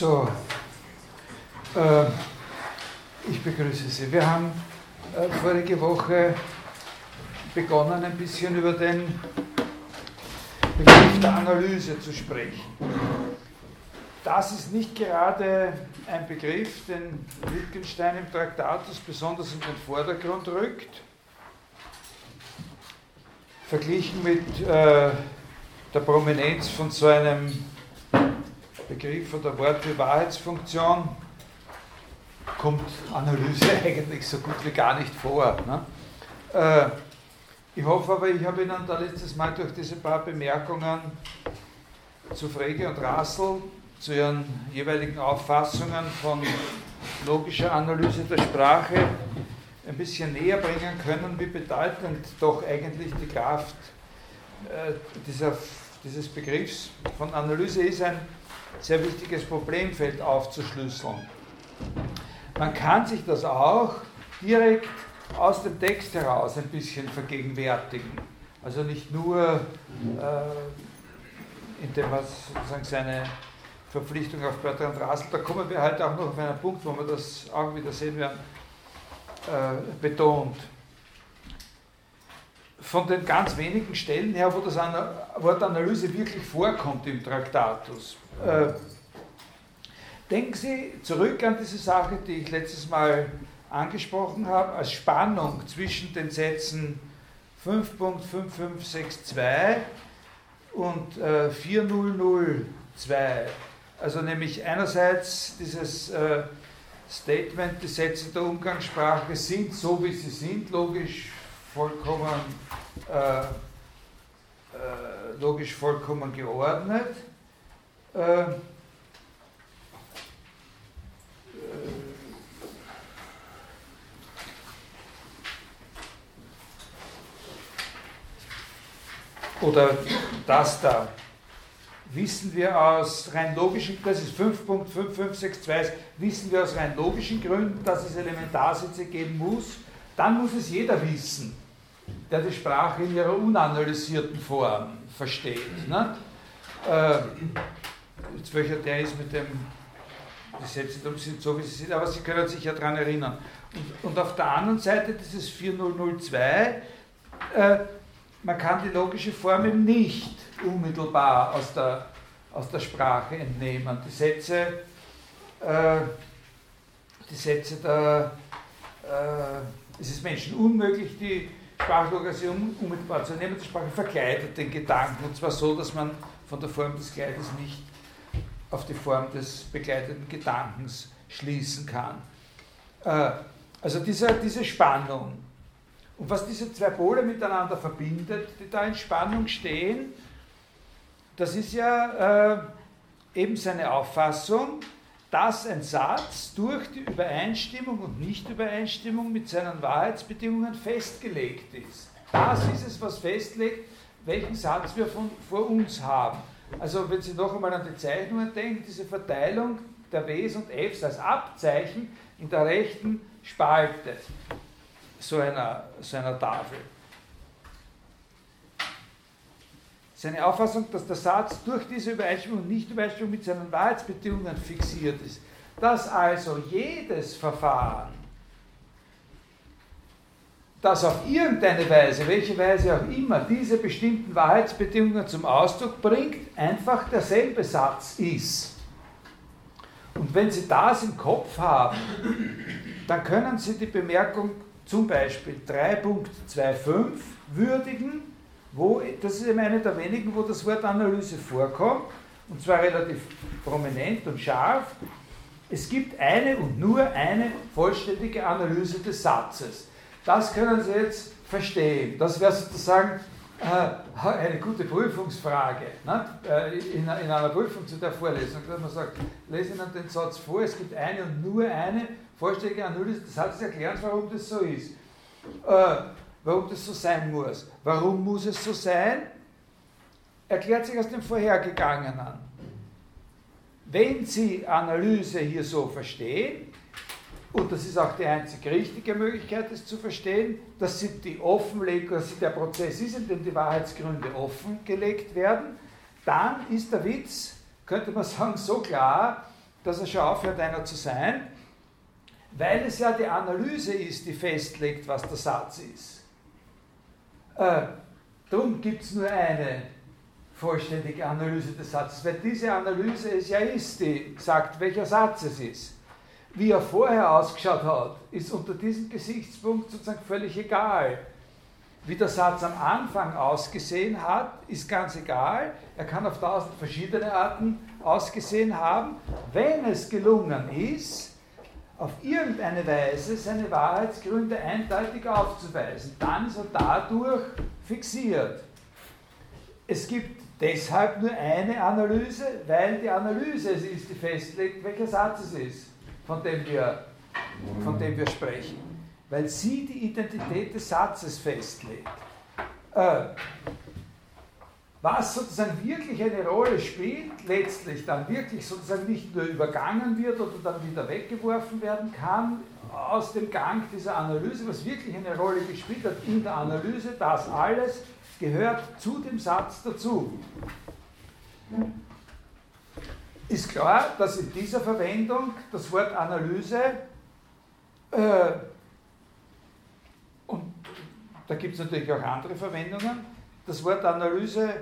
So, äh, ich begrüße Sie. Wir haben äh, vorige Woche begonnen, ein bisschen über den Begriff der Analyse zu sprechen. Das ist nicht gerade ein Begriff, den Wittgenstein im Traktatus besonders in den Vordergrund rückt. Verglichen mit äh, der Prominenz von so einem Begriff oder Wort wie Wahrheitsfunktion kommt Analyse eigentlich so gut wie gar nicht vor. Ne? Äh, ich hoffe aber, ich habe Ihnen da letztes Mal durch diese paar Bemerkungen zu Frege und Rassel, zu Ihren jeweiligen Auffassungen von logischer Analyse der Sprache ein bisschen näher bringen können, wie bedeutend doch eigentlich die Kraft äh, dieser, dieses Begriffs von Analyse ist, ein sehr wichtiges Problemfeld aufzuschlüsseln. Man kann sich das auch direkt aus dem Text heraus ein bisschen vergegenwärtigen. Also nicht nur, äh, indem man sozusagen seine Verpflichtung auf Bertrand Russell, da kommen wir halt auch noch auf einen Punkt, wo wir das auch wieder sehen werden, äh, betont. Von den ganz wenigen Stellen her, wo das Wort Analyse wirklich vorkommt im Traktatus, äh, denken Sie zurück an diese Sache, die ich letztes Mal angesprochen habe, als Spannung zwischen den Sätzen 5.5562 und äh, 4002. Also nämlich einerseits dieses äh, Statement, die Sätze der Umgangssprache sind so, wie sie sind, logisch vollkommen, äh, äh logisch vollkommen geordnet. Äh, oder das da, wissen wir aus rein logischen, das ist 5.5562, wissen wir aus rein logischen Gründen, dass es Elementarsätze geben muss, dann muss es jeder wissen, der die Sprache in ihrer unanalysierten Form versteht. Ne? Äh, welcher der ist mit dem, die Sätze sind so, wie sie sind, aber Sie können sich ja daran erinnern. Und, und auf der anderen Seite dieses 4002, äh, man kann die logische Formel nicht unmittelbar aus der, aus der Sprache entnehmen. Die Sätze, äh, die Sätze der, äh, es ist Menschen unmöglich, die Sprachlokalisierung unmittelbar zu nehmen. Die Sprache verkleidet den Gedanken und zwar so, dass man von der Form des Kleides nicht auf die Form des begleiteten Gedankens schließen kann. Äh, also diese, diese Spannung und was diese zwei Pole miteinander verbindet, die da in Spannung stehen, das ist ja äh, eben seine Auffassung, dass ein Satz durch die Übereinstimmung und Nichtübereinstimmung mit seinen Wahrheitsbedingungen festgelegt ist. Das ist es, was festlegt, welchen Satz wir von, vor uns haben. Also wenn Sie noch einmal an die Zeichnungen denken, diese Verteilung der Ws und Fs als Abzeichen in der rechten Spalte so einer, so einer Tafel. Seine Auffassung, dass der Satz durch diese Übereinstimmung und Nicht-Übereinstimmung mit seinen Wahrheitsbedingungen fixiert ist, dass also jedes Verfahren, das auf irgendeine Weise, welche Weise auch immer, diese bestimmten Wahrheitsbedingungen zum Ausdruck bringt, einfach derselbe Satz ist. Und wenn Sie das im Kopf haben, dann können Sie die Bemerkung zum Beispiel 3.25 würdigen, wo, das ist eben eine der wenigen, wo das Wort Analyse vorkommt, und zwar relativ prominent und scharf. Es gibt eine und nur eine vollständige Analyse des Satzes. Das können Sie jetzt verstehen. Das wäre sozusagen äh, eine gute Prüfungsfrage ne? Äh, in, einer Prüfung zu der Vorlesung, dass man sagt, lesen Ihnen den Satz vor, es gibt eine und nur eine vollständige Analyse des Satzes erklären, warum das so ist. Äh, warum das so sein muss. Warum muss es so sein? Erklärt sich aus dem Vorhergegangenen. Wenn Sie Analyse hier so verstehen, und das ist auch die einzig richtige Möglichkeit, es zu verstehen, dass die Offenlegung, dass der Prozess ist, in dem die Wahrheitsgründe offengelegt werden, dann ist der Witz, könnte man sagen, so klar, dass er schon aufhört, einer zu sein, weil es ja die Analyse ist, die festlegt, was der Satz ist. Äh, darum gibt es nur eine vollständige Analyse des Satzes, weil diese Analyse es ja ist, die sagt, welcher Satz es ist. Wie er vorher ausgeschaut hat, ist unter diesem Gesichtspunkt sozusagen völlig egal. Wie der Satz am Anfang ausgesehen hat, ist ganz egal. Er kann auf tausend verschiedene Arten ausgesehen haben. Wenn es gelungen ist, auf irgendeine Weise seine Wahrheitsgründe eindeutig aufzuweisen, dann ist er dadurch fixiert. Es gibt deshalb nur eine Analyse, weil die Analyse es ist, die festlegt, welcher Satz es ist, von dem wir, von dem wir sprechen. Weil sie die Identität des Satzes festlegt. Äh, was sozusagen wirklich eine Rolle spielt, letztlich dann wirklich sozusagen nicht nur übergangen wird oder dann wieder weggeworfen werden kann aus dem Gang dieser Analyse, was wirklich eine Rolle gespielt hat in der Analyse, das alles gehört zu dem Satz dazu. Ist klar, dass in dieser Verwendung das Wort Analyse äh, und da gibt es natürlich auch andere Verwendungen, das Wort Analyse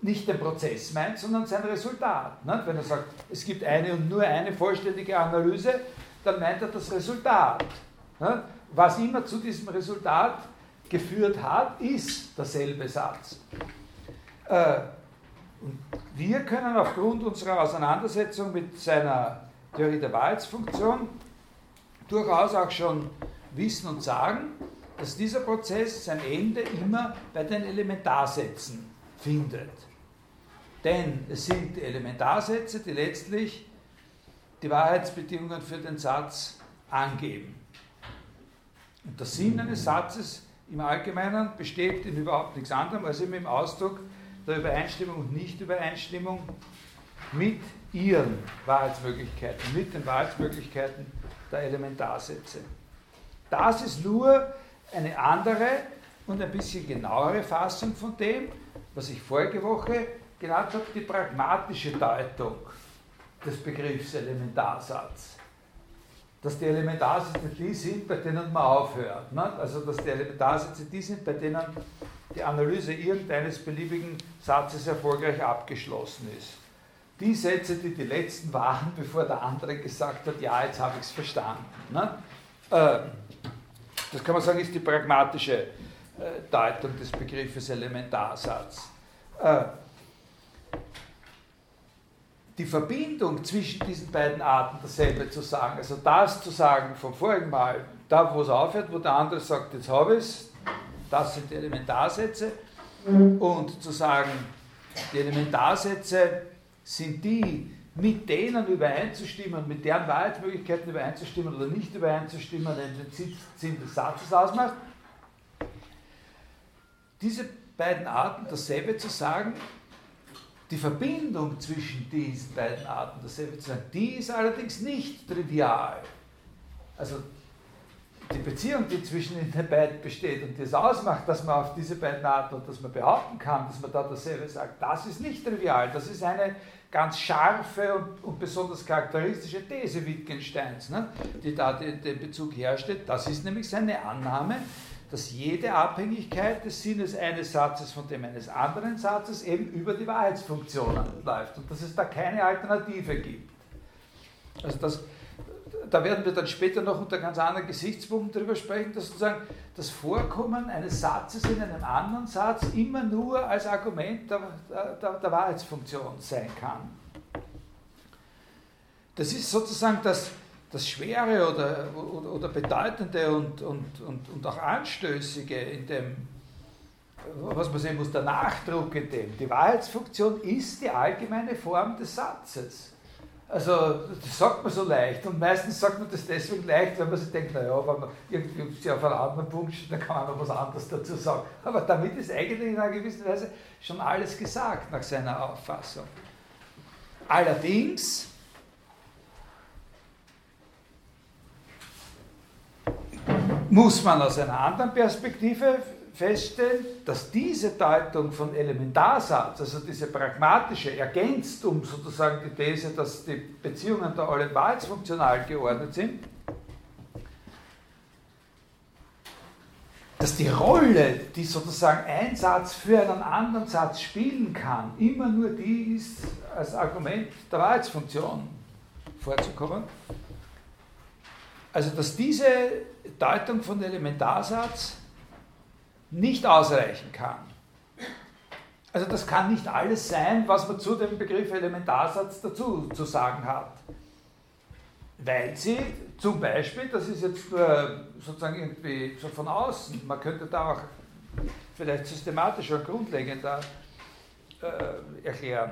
nicht den Prozess meint, sondern sein Resultat. Ne? Wenn er sagt, es gibt eine und nur eine vollständige Analyse, dann meint er das Resultat. Ne? Was immer zu diesem Resultat geführt hat, ist derselbe Satz. Äh, und wir können aufgrund unserer Auseinandersetzung mit seiner Theorie der Wahrheitsfunktion durchaus auch schon wissen und sagen, dass dieser Prozess sein Ende immer bei den Elementarsätzen findet. Denn es sind die Elementarsätze, die letztlich die Wahrheitsbedingungen für den Satz angeben. Und der Sinn eines Satzes im Allgemeinen besteht in überhaupt nichts anderem als eben im Ausdruck der Übereinstimmung und Nichtübereinstimmung mit ihren Wahrheitsmöglichkeiten, mit den Wahrheitsmöglichkeiten der Elementarsätze. Das ist nur eine andere und ein bisschen genauere Fassung von dem, was ich vorige Woche genannt habe, die pragmatische Deutung des Begriffs Elementarsatz dass die Elementarsätze die sind, bei denen man aufhört. Ne? Also dass die Elementarsätze die sind, bei denen die Analyse irgendeines beliebigen Satzes erfolgreich abgeschlossen ist. Die Sätze, die die letzten waren, bevor der andere gesagt hat, ja, jetzt habe ich es verstanden. Ne? Äh, das kann man sagen, ist die pragmatische äh, Deutung des Begriffes Elementarsatz. Äh, die Verbindung zwischen diesen beiden Arten dasselbe zu sagen, also das zu sagen vom vorigen Mal, da wo es aufhört, wo der andere sagt, jetzt habe ich es, das sind die Elementarsätze, und zu sagen, die Elementarsätze sind die, mit denen übereinzustimmen, mit deren Wahrheitsmöglichkeiten übereinzustimmen oder nicht übereinzustimmen, den Sinn des Satzes ausmacht. Diese beiden Arten dasselbe zu sagen, die Verbindung zwischen diesen beiden Arten dasselbe zu sagen, die ist allerdings nicht trivial. Also die Beziehung, die zwischen den beiden besteht und die es ausmacht, dass man auf diese beiden und dass man behaupten kann, dass man da dasselbe sagt, das ist nicht trivial. Das ist eine ganz scharfe und, und besonders charakteristische These Wittgensteins, ne, die da den, den Bezug herstellt. Das ist nämlich seine Annahme, dass jede Abhängigkeit des Sinnes eines Satzes von dem eines anderen Satzes eben über die Wahrheitsfunktionen läuft und dass es da keine Alternative gibt. Also das, da werden wir dann später noch unter ganz anderen Gesichtspunkten darüber sprechen, dass sozusagen das Vorkommen eines Satzes in einem anderen Satz immer nur als Argument der, der, der Wahrheitsfunktion sein kann. Das ist sozusagen das, das Schwere oder, oder, oder Bedeutende und, und, und, und auch Anstößige in dem, was man sehen muss, der Nachdruck in dem. Die Wahrheitsfunktion ist die allgemeine Form des Satzes. Also das sagt man so leicht und meistens sagt man das deswegen leicht, weil man sich denkt, naja, wenn man irgendwie auf einen anderen Punkt steht, dann kann man noch was anderes dazu sagen. Aber damit ist eigentlich in einer gewissen Weise schon alles gesagt nach seiner Auffassung. Allerdings muss man aus einer anderen Perspektive feststellen, dass diese Deutung von Elementarsatz, also diese pragmatische, ergänzt um sozusagen die These, dass die Beziehungen da alle wahrheitsfunktional geordnet sind, dass die Rolle, die sozusagen ein Satz für einen anderen Satz spielen kann, immer nur die ist, als Argument der Wahrheitsfunktion vorzukommen. Also dass diese Deutung von Elementarsatz nicht ausreichen kann. Also das kann nicht alles sein, was man zu dem Begriff Elementarsatz dazu zu sagen hat. Weil sie zum Beispiel, das ist jetzt nur sozusagen irgendwie so von außen, man könnte da auch vielleicht systematischer und grundlegender äh, erklären,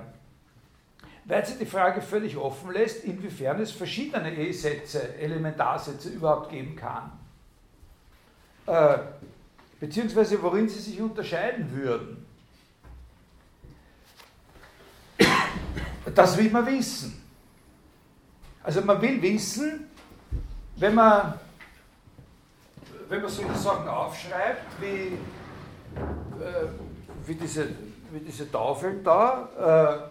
weil sie die Frage völlig offen lässt, inwiefern es verschiedene E-Sätze, Elementarsätze überhaupt geben kann. Äh, beziehungsweise worin sie sich unterscheiden würden. Das will man wissen. Also man will wissen, wenn man, wenn man solche Sachen aufschreibt, wie, äh, wie, diese, wie diese Tafeln da, äh,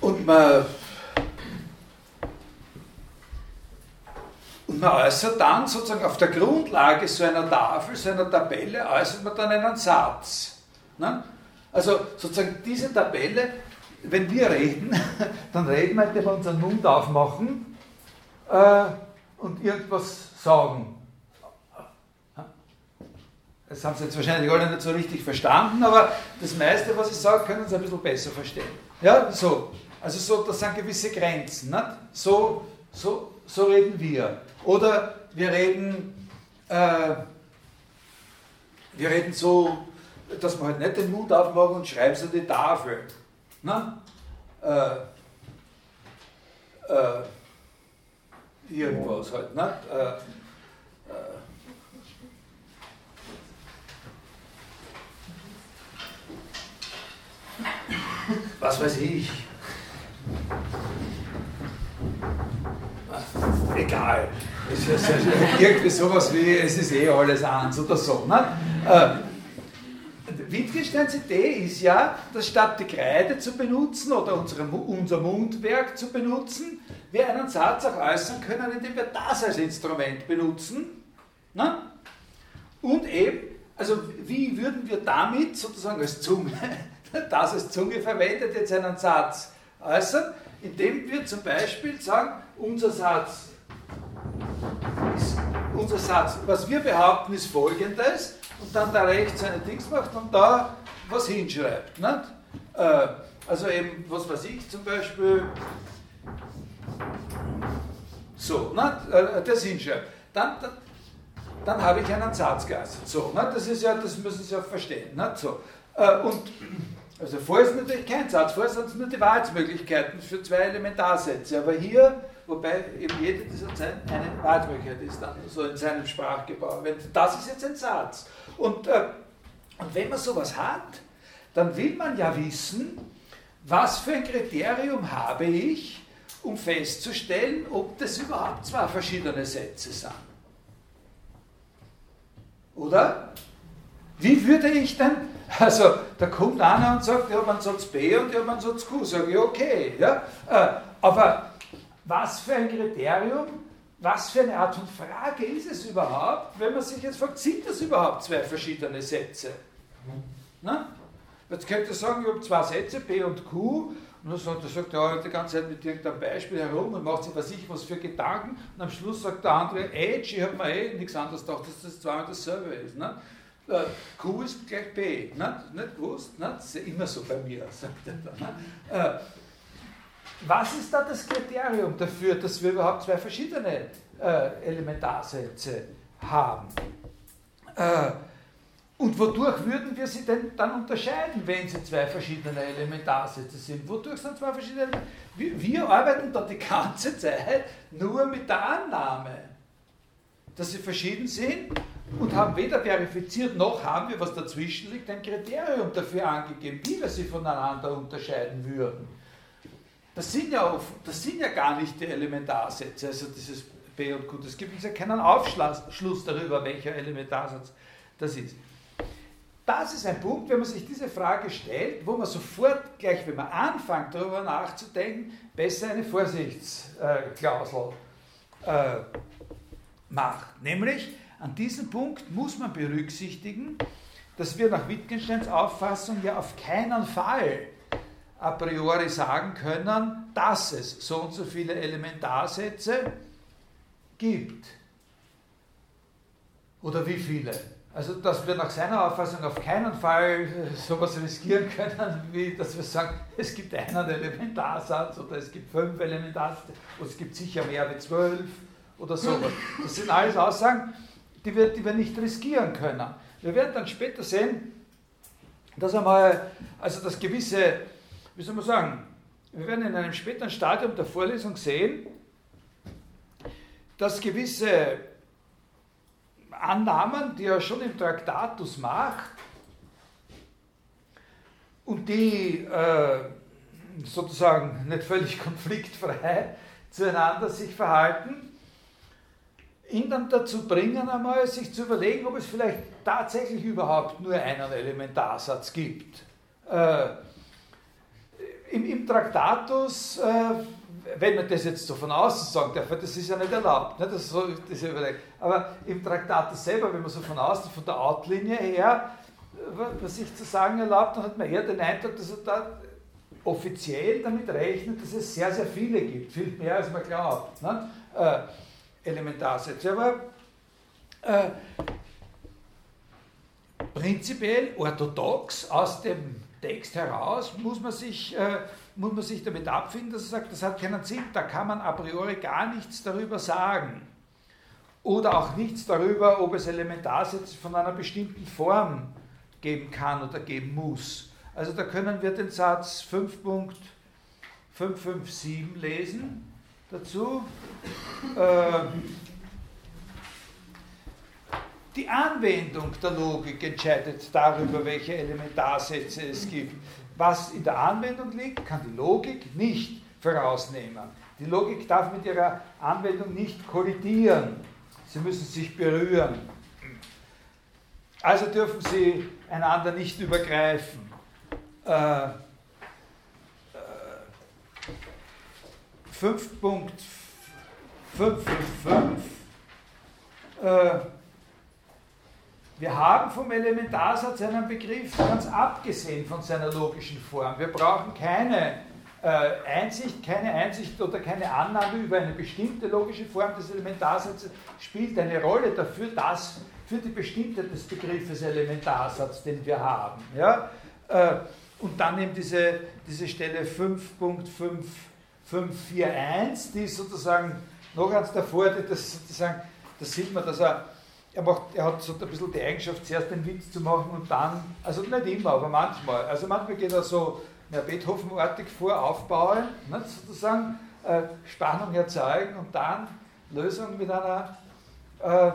und man, und man äußert dann sozusagen auf der Grundlage so einer Tafel, so einer Tabelle, äußert man dann einen Satz. Ne? Also sozusagen diese Tabelle, wenn wir reden, dann reden wir, indem wir unseren Mund aufmachen äh, und irgendwas sagen. Das haben Sie jetzt wahrscheinlich alle nicht so richtig verstanden, aber das meiste, was ich sage, können Sie ein bisschen besser verstehen. Ja, so. Also so, das sind gewisse Grenzen. So, so, so reden wir. Oder wir reden, äh, wir reden so, dass man halt nicht den Mund aufmachen und schreiben so die Tafel. Ne? Äh, äh, irgendwas halt. Nicht? Äh, äh, was weiß ich. Egal. Es ist irgendwie sowas wie, es ist eh alles eins oder so. Ne? Äh, Wittgensteins Idee ist ja, dass statt die Kreide zu benutzen oder unsere, unser Mundwerk zu benutzen, wir einen Satz auch äußern können, indem wir das als Instrument benutzen. Ne? Und eben, also wie würden wir damit sozusagen als Zunge, das als Zunge verwendet, jetzt einen Satz äußern, indem wir zum Beispiel sagen, unser Satz ist, unser Satz, was wir behaupten, ist folgendes, und dann da rechts eine Dings macht und da was hinschreibt. Nicht? Äh, also eben, was weiß ich zum Beispiel, so, nicht? Äh, das hinschreibt. Dann, dann, dann habe ich einen Satz geäußert. So, nicht? das ist ja, das müssen Sie ja verstehen. Nicht? So. Äh, und also vorher ist natürlich kein Satz, vorher sind es nur die Wahrheitsmöglichkeiten für zwei Elementarsätze. Aber hier, wobei eben jede dieser Zeilen eine Wahrheitsmöglichkeit ist, dann so in seinem Sprachgebrauch. Das ist jetzt ein Satz. Und, äh, und wenn man sowas hat, dann will man ja wissen, was für ein Kriterium habe ich, um festzustellen, ob das überhaupt zwei verschiedene Sätze sind. Oder? Wie würde ich denn, also da kommt einer und sagt, ich habe einen Satz B und ich habe einen Satz Q, sage ich, okay. Ja? Äh, aber was für ein Kriterium, was für eine Art von Frage ist es überhaupt, wenn man sich jetzt fragt, sind das überhaupt zwei verschiedene Sätze? Na? Jetzt könnte ich sagen, ich habe zwei Sätze, B und Q, und dann sagt, er sagt ja die ganze Zeit mit irgendeinem Beispiel herum und macht sich was ich was für Gedanken und am Schluss sagt der andere, Age, ich habe mir eh nichts anderes gedacht, dass das zweimal dasselbe ist. Ne? Q ist gleich B. Ne? Nicht gewusst? Ne? Das ist ja immer so bei mir, sagt er dann. Äh, was ist da das Kriterium dafür, dass wir überhaupt zwei verschiedene äh, Elementarsätze haben? Äh, und wodurch würden wir sie denn dann unterscheiden, wenn sie zwei verschiedene Elementarsätze sind? Wodurch sind zwei verschiedene wir, wir arbeiten da die ganze Zeit nur mit der Annahme. dass sie verschieden sind und haben weder verifiziert noch haben wir, was dazwischen liegt, ein Kriterium dafür angegeben, wie wir sie voneinander unterscheiden würden. Das sind ja, das sind ja gar nicht die Elementarsätze, also dieses B und Q. Es gibt uns ja keinen Aufschluss darüber, welcher Elementarsatz das ist. Das ist ein Punkt, wenn man sich diese Frage stellt, wo man sofort, gleich wenn man anfängt, darüber nachzudenken, besser eine Vorsichtsklausel äh, macht. Nämlich, an diesem Punkt muss man berücksichtigen, dass wir nach Wittgensteins Auffassung ja auf keinen Fall a priori sagen können, dass es so und so viele Elementarsätze gibt. Oder wie viele? Also, dass wir nach seiner Auffassung auf keinen Fall sowas riskieren können, wie dass wir sagen, es gibt einen Elementarsatz oder es gibt fünf Elementarsätze oder es gibt sicher mehr wie zwölf oder sowas. Das sind alles Aussagen, die wir, die wir nicht riskieren können. Wir werden dann später sehen, dass einmal, also das gewisse, wie soll man sagen, wir werden in einem späteren Stadium der Vorlesung sehen, dass gewisse Annahmen, die er schon im Traktatus macht und die äh, sozusagen nicht völlig konfliktfrei zueinander sich verhalten, ihn dann dazu bringen, einmal sich zu überlegen, ob es vielleicht tatsächlich überhaupt nur einen Elementarsatz gibt. Äh, im, im, Traktatus, äh, wenn man das jetzt so von außen sagen darf, das ist ja nicht erlaubt, ne, das so, das aber im Traktatus selber, wenn man so von außen, von der Outlinie her, was sich zu sagen erlaubt, dann hat man eher den Eindruck, dass er da offiziell damit rechnet, dass es sehr, sehr viele gibt, viel mehr als man glaubt. Ne? Äh, Elementarsätze. Aber äh, prinzipiell orthodox aus dem Text heraus muss man sich, äh, muss man sich damit abfinden, dass er sagt, das hat keinen Sinn, da kann man a priori gar nichts darüber sagen. Oder auch nichts darüber, ob es Elementarsätze von einer bestimmten Form geben kann oder geben muss. Also da können wir den Satz 5.557 lesen dazu. Äh, die Anwendung der Logik entscheidet darüber, welche Elementarsätze es gibt. Was in der Anwendung liegt, kann die Logik nicht vorausnehmen. Die Logik darf mit ihrer Anwendung nicht kollidieren. Sie müssen sich berühren. Also dürfen sie einander nicht übergreifen. Äh, 5.555 äh, wir haben vom Elementarsatz einen Begriff ganz abgesehen von seiner logischen Form. Wir brauchen keine äh, Einsicht, keine Einsicht oder keine Annahme über eine bestimmte logische Form des Elementarsatzes spielt eine Rolle dafür, dass für die Bestimmtheit des Begriffes Elementarsatz, den wir haben. Ja? Äh, und dann eben diese, diese Stelle 5.5 541, die ist sozusagen noch eins davor, das sozusagen, da sieht man, dass er, er, macht, er hat so ein bisschen die Eigenschaft, zuerst den Witz zu machen und dann, also nicht immer, aber manchmal, also manchmal geht er so ja, Beethoven-artig vor, aufbauen, nicht, sozusagen äh, Spannung erzeugen und dann Lösung mit einer, äh, äh,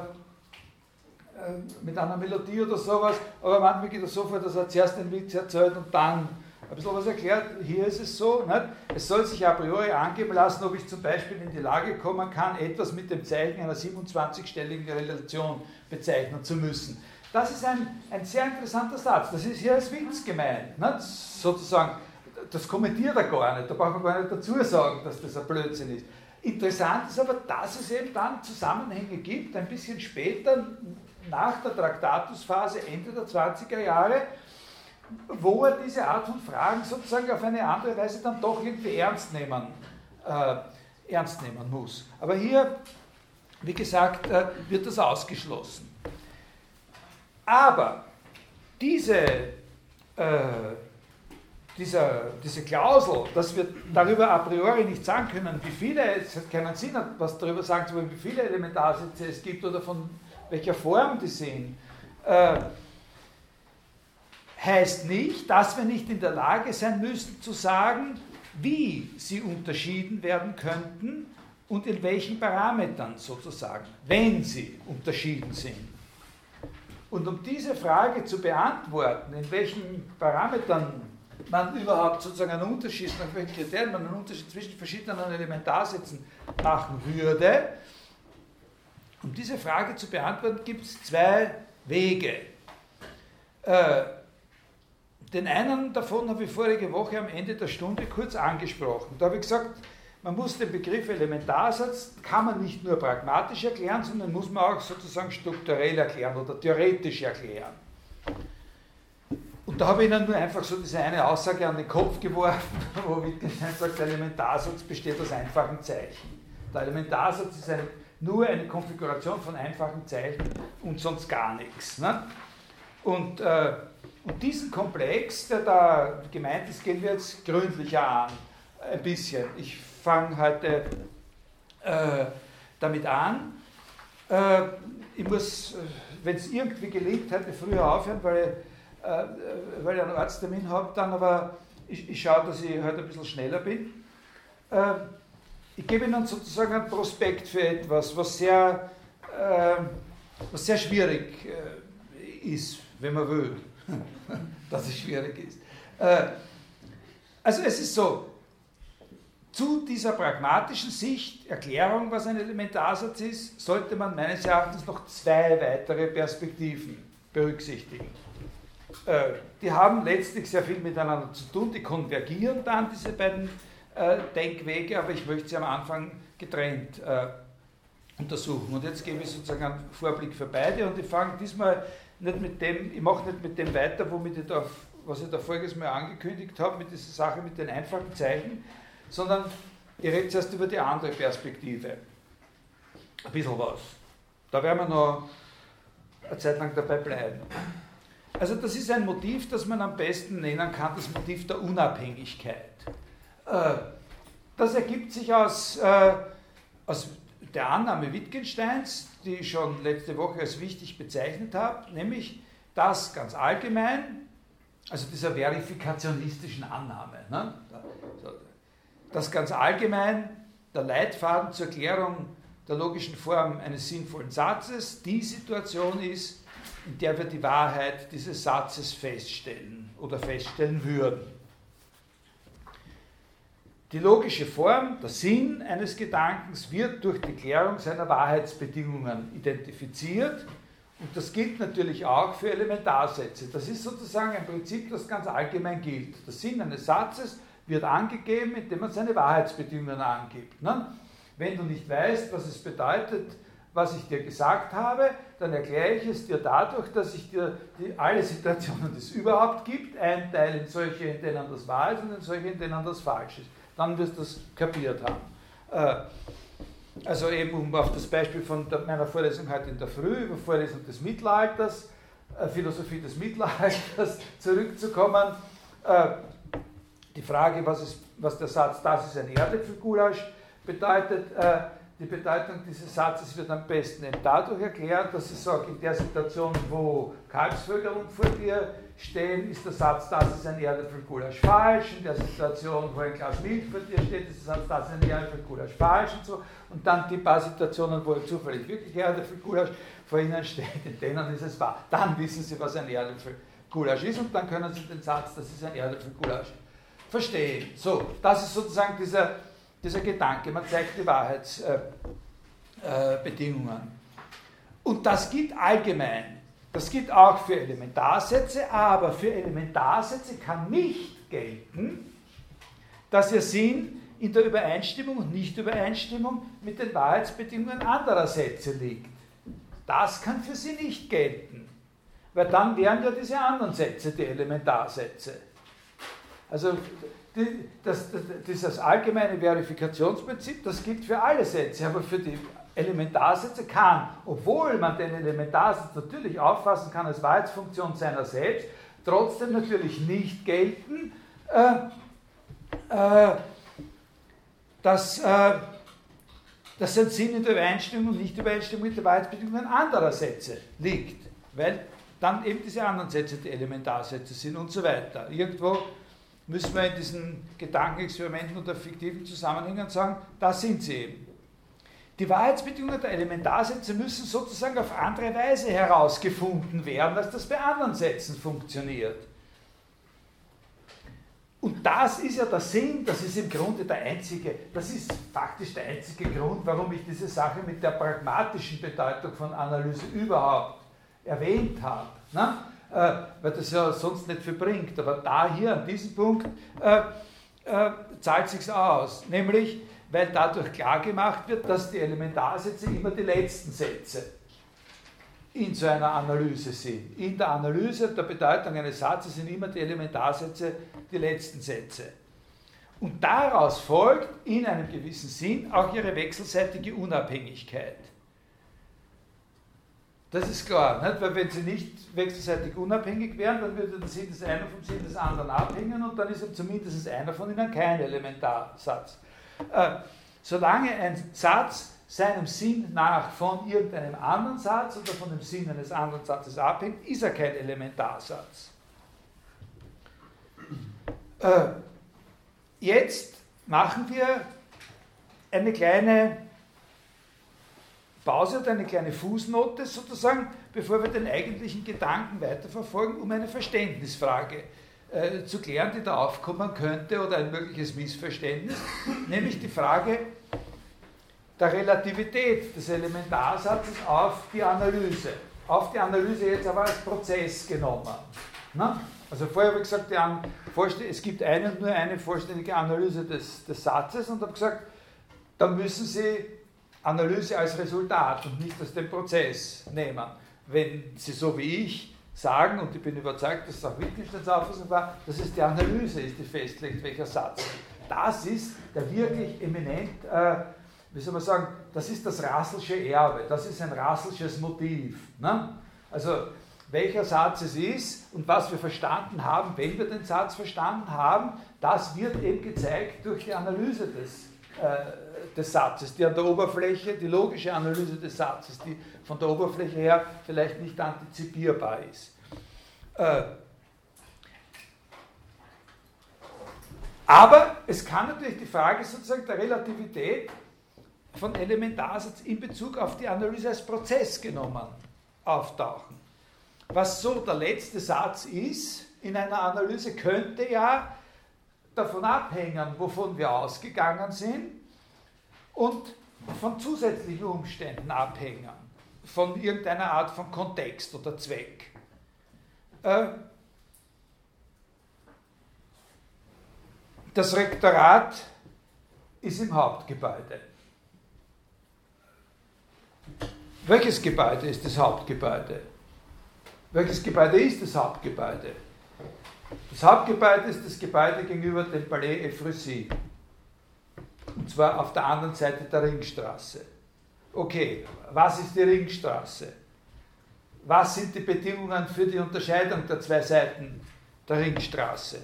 mit einer Melodie oder sowas, aber manchmal geht er so vor, dass er zuerst den Witz erzählt und dann ein bisschen was erklärt. Hier ist es so, nicht? es soll sich a priori angeben lassen, ob ich zum Beispiel in die Lage kommen kann, etwas mit dem Zeichen einer 27-stelligen Relation bezeichnen zu müssen. Das ist ein, ein sehr interessanter Satz. Das ist hier als Witz gemeint. Nicht? Sozusagen, das kommentiert er gar nicht. Da braucht man gar nicht dazu sagen, dass das ein Blödsinn ist. Interessant ist aber, dass es eben dann Zusammenhänge gibt, ein bisschen später, nach der Traktatusphase, Ende der 20er Jahre, wo er diese Art von Fragen sozusagen auf eine andere Weise dann doch irgendwie ernst nehmen, äh, ernst nehmen muss. Aber hier, wie gesagt, äh, wird das ausgeschlossen. Aber diese, äh, dieser, diese Klausel, dass wir darüber a priori nicht sagen können, wie viele, es hat keinen Sinn, was darüber sagen zu wollen, wie viele Elementarsätze es gibt oder von welcher Form die sind, äh, heißt nicht, dass wir nicht in der Lage sein müssen zu sagen, wie sie unterschieden werden könnten und in welchen Parametern sozusagen, wenn sie unterschieden sind. Und um diese Frage zu beantworten, in welchen Parametern man überhaupt sozusagen einen Unterschied, nach welchen Kriterien man einen Unterschied zwischen verschiedenen Elementarsätzen machen würde, um diese Frage zu beantworten, gibt es zwei Wege. Äh, den einen davon habe ich vorige Woche am Ende der Stunde kurz angesprochen. Da habe ich gesagt, man muss den Begriff Elementarsatz, kann man nicht nur pragmatisch erklären, sondern muss man auch sozusagen strukturell erklären oder theoretisch erklären. Und da habe ich Ihnen nur einfach so diese eine Aussage an den Kopf geworfen, wo Wittgenstein sagt, der Elementarsatz besteht aus einfachen Zeichen. Der Elementarsatz ist ein, nur eine Konfiguration von einfachen Zeichen und sonst gar nichts. Ne? Und, äh, und diesen Komplex, der da gemeint ist, gehen wir jetzt gründlicher an. Ein bisschen. Ich fange heute äh, damit an. Äh, ich muss, äh, wenn es irgendwie gelingt, heute früher aufhören, weil ich, äh, weil ich einen Arzttermin habe, dann aber ich, ich schaue, dass ich heute ein bisschen schneller bin. Äh, ich gebe Ihnen sozusagen einen Prospekt für etwas, was sehr, äh, was sehr schwierig ist, wenn man will, dass es schwierig ist. also es ist so, zu dieser pragmatischen Sicht, Erklärung, was ein Elementarsatz ist, sollte man meines Erachtens noch zwei weitere Perspektiven berücksichtigen. Äh, die haben letztlich sehr viel miteinander zu tun, die konvergieren dann, diese beiden äh, Denkwege, aber ich möchte sie am Anfang getrennt äh, untersuchen. Und jetzt gebe ich sozusagen einen Vorblick für beide und ich fange diesmal nicht mit dem, ich mache nicht mit dem weiter, womit ich da, was ich da voriges Mal angekündigt habe, mit dieser Sache mit den einfachen Zeichen, sondern ich rede zuerst über die andere Perspektive. Ein bisschen was. Da werden wir noch eine Zeit lang dabei bleiben. Also das ist ein Motiv, das man am besten nennen kann, das Motiv der Unabhängigkeit. Äh, das ergibt sich aus, äh, aus der Annahme Wittgensteins, die ich schon letzte Woche als wichtig bezeichnet habe, nämlich dass ganz allgemein, also dieser verifikationistischen Annahme, ne, dass ganz allgemein der Leitfaden zur Klärung der logischen Form eines sinnvollen Satzes die Situation ist, in der wir die Wahrheit dieses Satzes feststellen oder feststellen würden. Die logische Form, der Sinn eines Gedankens wird durch die Klärung seiner Wahrheitsbedingungen identifiziert und das gilt natürlich auch für Elementarsätze. Das ist sozusagen ein Prinzip, das ganz allgemein gilt. Der Sinn eines Satzes wird angegeben, indem man seine Wahrheitsbedingungen angibt. Ne? Wenn du nicht weißt, was es bedeutet, was ich dir gesagt habe, dann erkläre ich es dir dadurch, dass ich dir die, alle Situationen, die es überhaupt gibt, einteile in solche, in denen das wahr ist und in solche, in denen das falsch ist. Dann wirst du das kapiert haben. Äh, also eben um auf das Beispiel von meiner Vorlesung heute in der Früh über Vorlesung des Mittelalters, äh, Philosophie des Mittelalters zurückzukommen. Äh, die Frage, was, ist, was der Satz, das ist ein Erde für Gulasch, bedeutet, die Bedeutung dieses Satzes wird am besten eben dadurch erklärt, dass ich sage, in der Situation, wo Kalbsvögel vor dir stehen, ist der Satz, das ist ein Erde für Gulasch falsch. In der Situation, wo ein Glas Milch vor dir steht, ist der Satz, das ist ein Erde für Gulasch falsch und so. Und dann die paar Situationen, wo zufällig wirklich Erde für Gulasch vor ihnen steht, in denen ist es wahr. Dann wissen sie, was ein Erde für Gulasch ist und dann können sie den Satz, das ist ein Erde für Gulasch verstehen. So, das ist sozusagen dieser, dieser Gedanke, man zeigt die Wahrheitsbedingungen. Und das gilt allgemein. Das gilt auch für Elementarsätze, aber für Elementarsätze kann nicht gelten, dass ihr Sinn in der Übereinstimmung und Nichtübereinstimmung mit den Wahrheitsbedingungen anderer Sätze liegt. Das kann für sie nicht gelten, weil dann wären ja diese anderen Sätze die Elementarsätze. Also die, das, das, dieses allgemeine Verifikationsprinzip, das gilt für alle Sätze, aber für die Elementarsätze kann, obwohl man den Elementarsatz natürlich auffassen kann als Wahrheitsfunktion seiner selbst, trotzdem natürlich nicht gelten, äh, äh, dass, äh, dass sein Sinn in der Übereinstimmung und nicht Übereinstimmung mit den Wahrheitsbedingungen anderer Sätze liegt, weil dann eben diese anderen Sätze die Elementarsätze sind und so weiter. Irgendwo müssen wir in diesen Gedankenexperimenten unter fiktiven Zusammenhängen sagen, da sind sie eben. Die Wahrheitsbedingungen der Elementarsätze müssen sozusagen auf andere Weise herausgefunden werden, als das bei anderen Sätzen funktioniert. Und das ist ja der Sinn, das ist im Grunde der einzige, das ist faktisch der einzige Grund, warum ich diese Sache mit der pragmatischen Bedeutung von Analyse überhaupt erwähnt habe. Ne? Äh, weil das ja sonst nicht viel bringt. Aber da hier an diesem Punkt äh, äh, zahlt sich aus. Nämlich, weil dadurch klar gemacht wird, dass die Elementarsätze immer die letzten Sätze in so einer Analyse sind. In der Analyse der Bedeutung eines Satzes sind immer die Elementarsätze die letzten Sätze. Und daraus folgt in einem gewissen Sinn auch ihre wechselseitige Unabhängigkeit. Das ist klar, nicht? weil wenn sie nicht wechselseitig unabhängig wären, dann würde der Sinn des einen vom Sinn des anderen abhängen und dann ist zumindest einer von ihnen kein Elementarsatz. Äh, solange ein Satz seinem Sinn nach von irgendeinem anderen Satz oder von dem Sinn eines anderen Satzes abhängt, ist er kein Elementarsatz. Äh, jetzt machen wir eine kleine Pause oder eine kleine Fußnote sozusagen, bevor wir den eigentlichen Gedanken weiterverfolgen, um eine Verständnisfrage äh, zu klären, die da aufkommen könnte oder ein mögliches Missverständnis, nämlich die Frage, der Relativität des Elementarsatzes auf die Analyse. Auf die Analyse jetzt aber als Prozess genommen. Na? Also vorher habe ich gesagt, es gibt eine und nur eine vollständige Analyse des, des Satzes und habe gesagt, dann müssen Sie Analyse als Resultat und nicht als den Prozess nehmen. Wenn Sie so wie ich sagen, und ich bin überzeugt, dass es auch Wittgensteins Auffassung war, dass es die Analyse ist, die festlegt, welcher Satz. Das ist der wirklich eminent äh, wie soll man sagen, das ist das Rasselsche Erbe, das ist ein Rasselsches Motiv. Ne? Also welcher Satz es ist und was wir verstanden haben, wenn wir den Satz verstanden haben, das wird eben gezeigt durch die Analyse des, äh, des Satzes, die an der Oberfläche, die logische Analyse des Satzes, die von der Oberfläche her vielleicht nicht antizipierbar ist. Äh, aber es kann natürlich die Frage sozusagen der Relativität von Elementarsatz in Bezug auf die Analyse als Prozess genommen auftauchen. Was so der letzte Satz ist in einer Analyse, könnte ja davon abhängen, wovon wir ausgegangen sind und von zusätzlichen Umständen abhängen, von irgendeiner Art von Kontext oder Zweck. Äh, das Rektorat ist im Hauptgebäude. Welches Gebäude ist das Hauptgebäude? Welches Gebäude ist das Hauptgebäude? Das Hauptgebäude ist das Gebäude gegenüber dem Palais Efrusy. Und zwar auf der anderen Seite der Ringstraße. Okay, was ist die Ringstraße? Was sind die Bedingungen für die Unterscheidung der zwei Seiten der Ringstraße?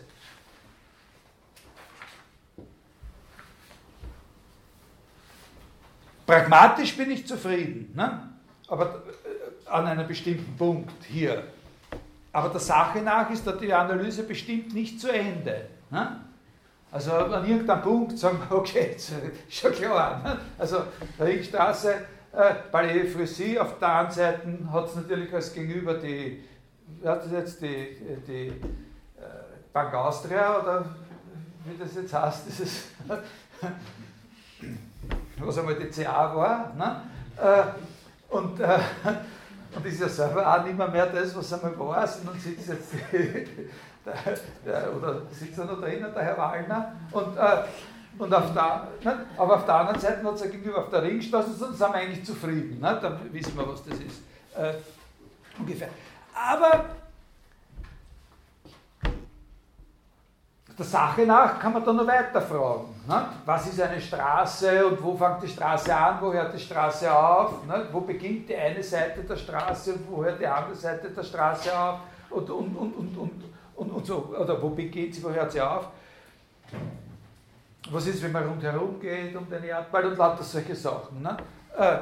Pragmatisch bin ich zufrieden. Ne? aber äh, an einem bestimmten Punkt hier. Aber der Sache nach ist die Analyse bestimmt nicht zu Ende. Ne? Also an irgendeinem Punkt sagen wir, okay, ist schon klar. Ne? Also Ringstraße, äh, Palais Frissi, auf der anderen Seite hat es natürlich als Gegenüber die, hat das jetzt die, die äh, Bank Austria oder wie das jetzt heißt, dieses, was einmal die CA war. Ne? Äh, und, äh, und ist ja selber auch nicht mehr, mehr das, was einmal war, sondern sitzt jetzt der, der, oder sitzt er noch drinnen, der Herr Wallner. Und, äh, und auf der, ne, aber auf der anderen Seite hat es gegenüber auf der Ringstraße, sonst sind wir eigentlich zufrieden. Ne? Dann wissen wir, was das ist. Äh, ungefähr. Aber Der Sache nach kann man da noch weiter fragen. Ne? Was ist eine Straße und wo fängt die Straße an, wo hört die Straße auf? Ne? Wo beginnt die eine Seite der Straße und wo hört die andere Seite der Straße auf? Und, und, und, und, und, und, und so. Oder wo beginnt sie, wo hört sie auf? Was ist, wenn man rundherum geht um den Erdball und lauter solche Sachen? Ne? Äh,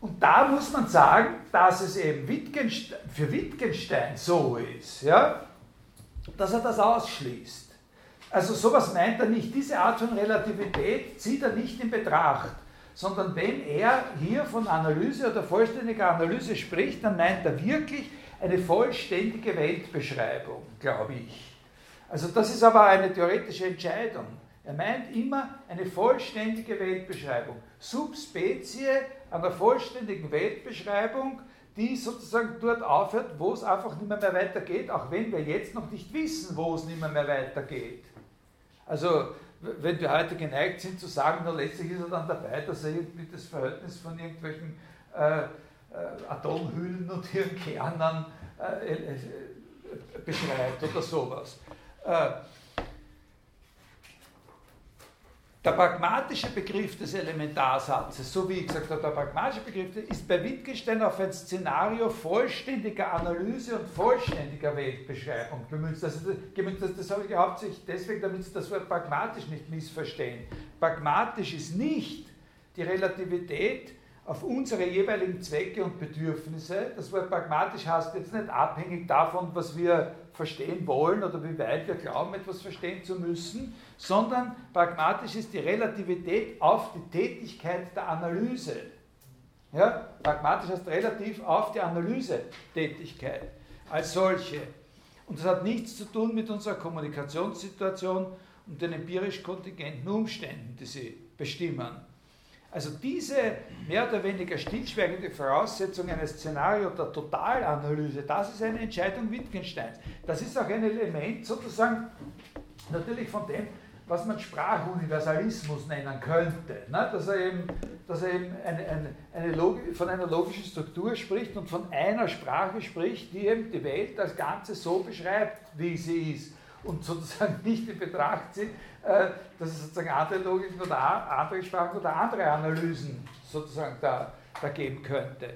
und da muss man sagen, dass es eben Wittgenstein, für Wittgenstein so ist. Ja? dass er das ausschließt. also sowas meint er nicht. Diese Art von Relativität zieht er nicht in Betracht, sondern wenn er hier von Analyse oder vollständiger Analyse spricht, dann meint er wirklich eine vollständige Weltbeschreibung, glaube ich. Also das ist aber eine theoretische Entscheidung. Er meint immer eine vollständige Weltbeschreibung. Subspezie einer vollständigen Weltbeschreibung, die sozusagen dort aufhört, wo es einfach nicht mehr, mehr weitergeht, auch wenn wir jetzt noch nicht wissen, wo es nicht mehr, mehr weitergeht. Also wenn wir heute geneigt sind zu sagen, na letztlich ist er dann dabei, dass er irgendwie das Verhältnis von irgendwelchen äh, Atomhüllen und ihren Kernen äh, äh, beschreibt oder sowas. Äh, der pragmatische Begriff des Elementarsatzes, so wie ich gesagt habe, der pragmatische Begriff ist bei Wittgenstein auf ein Szenario vollständiger Analyse und vollständiger Weltbeschreibung gemünzt. Also das, das habe ich hauptsächlich deswegen, damit Sie das Wort pragmatisch nicht missverstehen. Pragmatisch ist nicht die Relativität auf unsere jeweiligen Zwecke und Bedürfnisse. Das Wort pragmatisch heißt jetzt nicht abhängig davon, was wir verstehen wollen oder wie weit wir glauben, etwas verstehen zu müssen, sondern pragmatisch ist die Relativität auf die Tätigkeit der Analyse. Ja? Pragmatisch heißt relativ auf die Analysetätigkeit als solche. Und das hat nichts zu tun mit unserer Kommunikationssituation und den empirisch kontingenten Umständen, die sie bestimmen. Also diese mehr oder weniger stillschweigende Voraussetzung eines Szenarios der Totalanalyse, das ist eine Entscheidung Wittgensteins. Das ist auch ein Element sozusagen natürlich von dem, was man Sprachuniversalismus nennen könnte. Ne? Dass er eben, dass er eben eine, eine, eine Logik, von einer logischen Struktur spricht und von einer Sprache spricht, die eben die Welt als Ganze so beschreibt, wie sie ist und sozusagen nicht in Betracht zieht, äh, dass es sozusagen andere Logiken oder andere Sprachen oder andere Analysen sozusagen da, da geben könnte.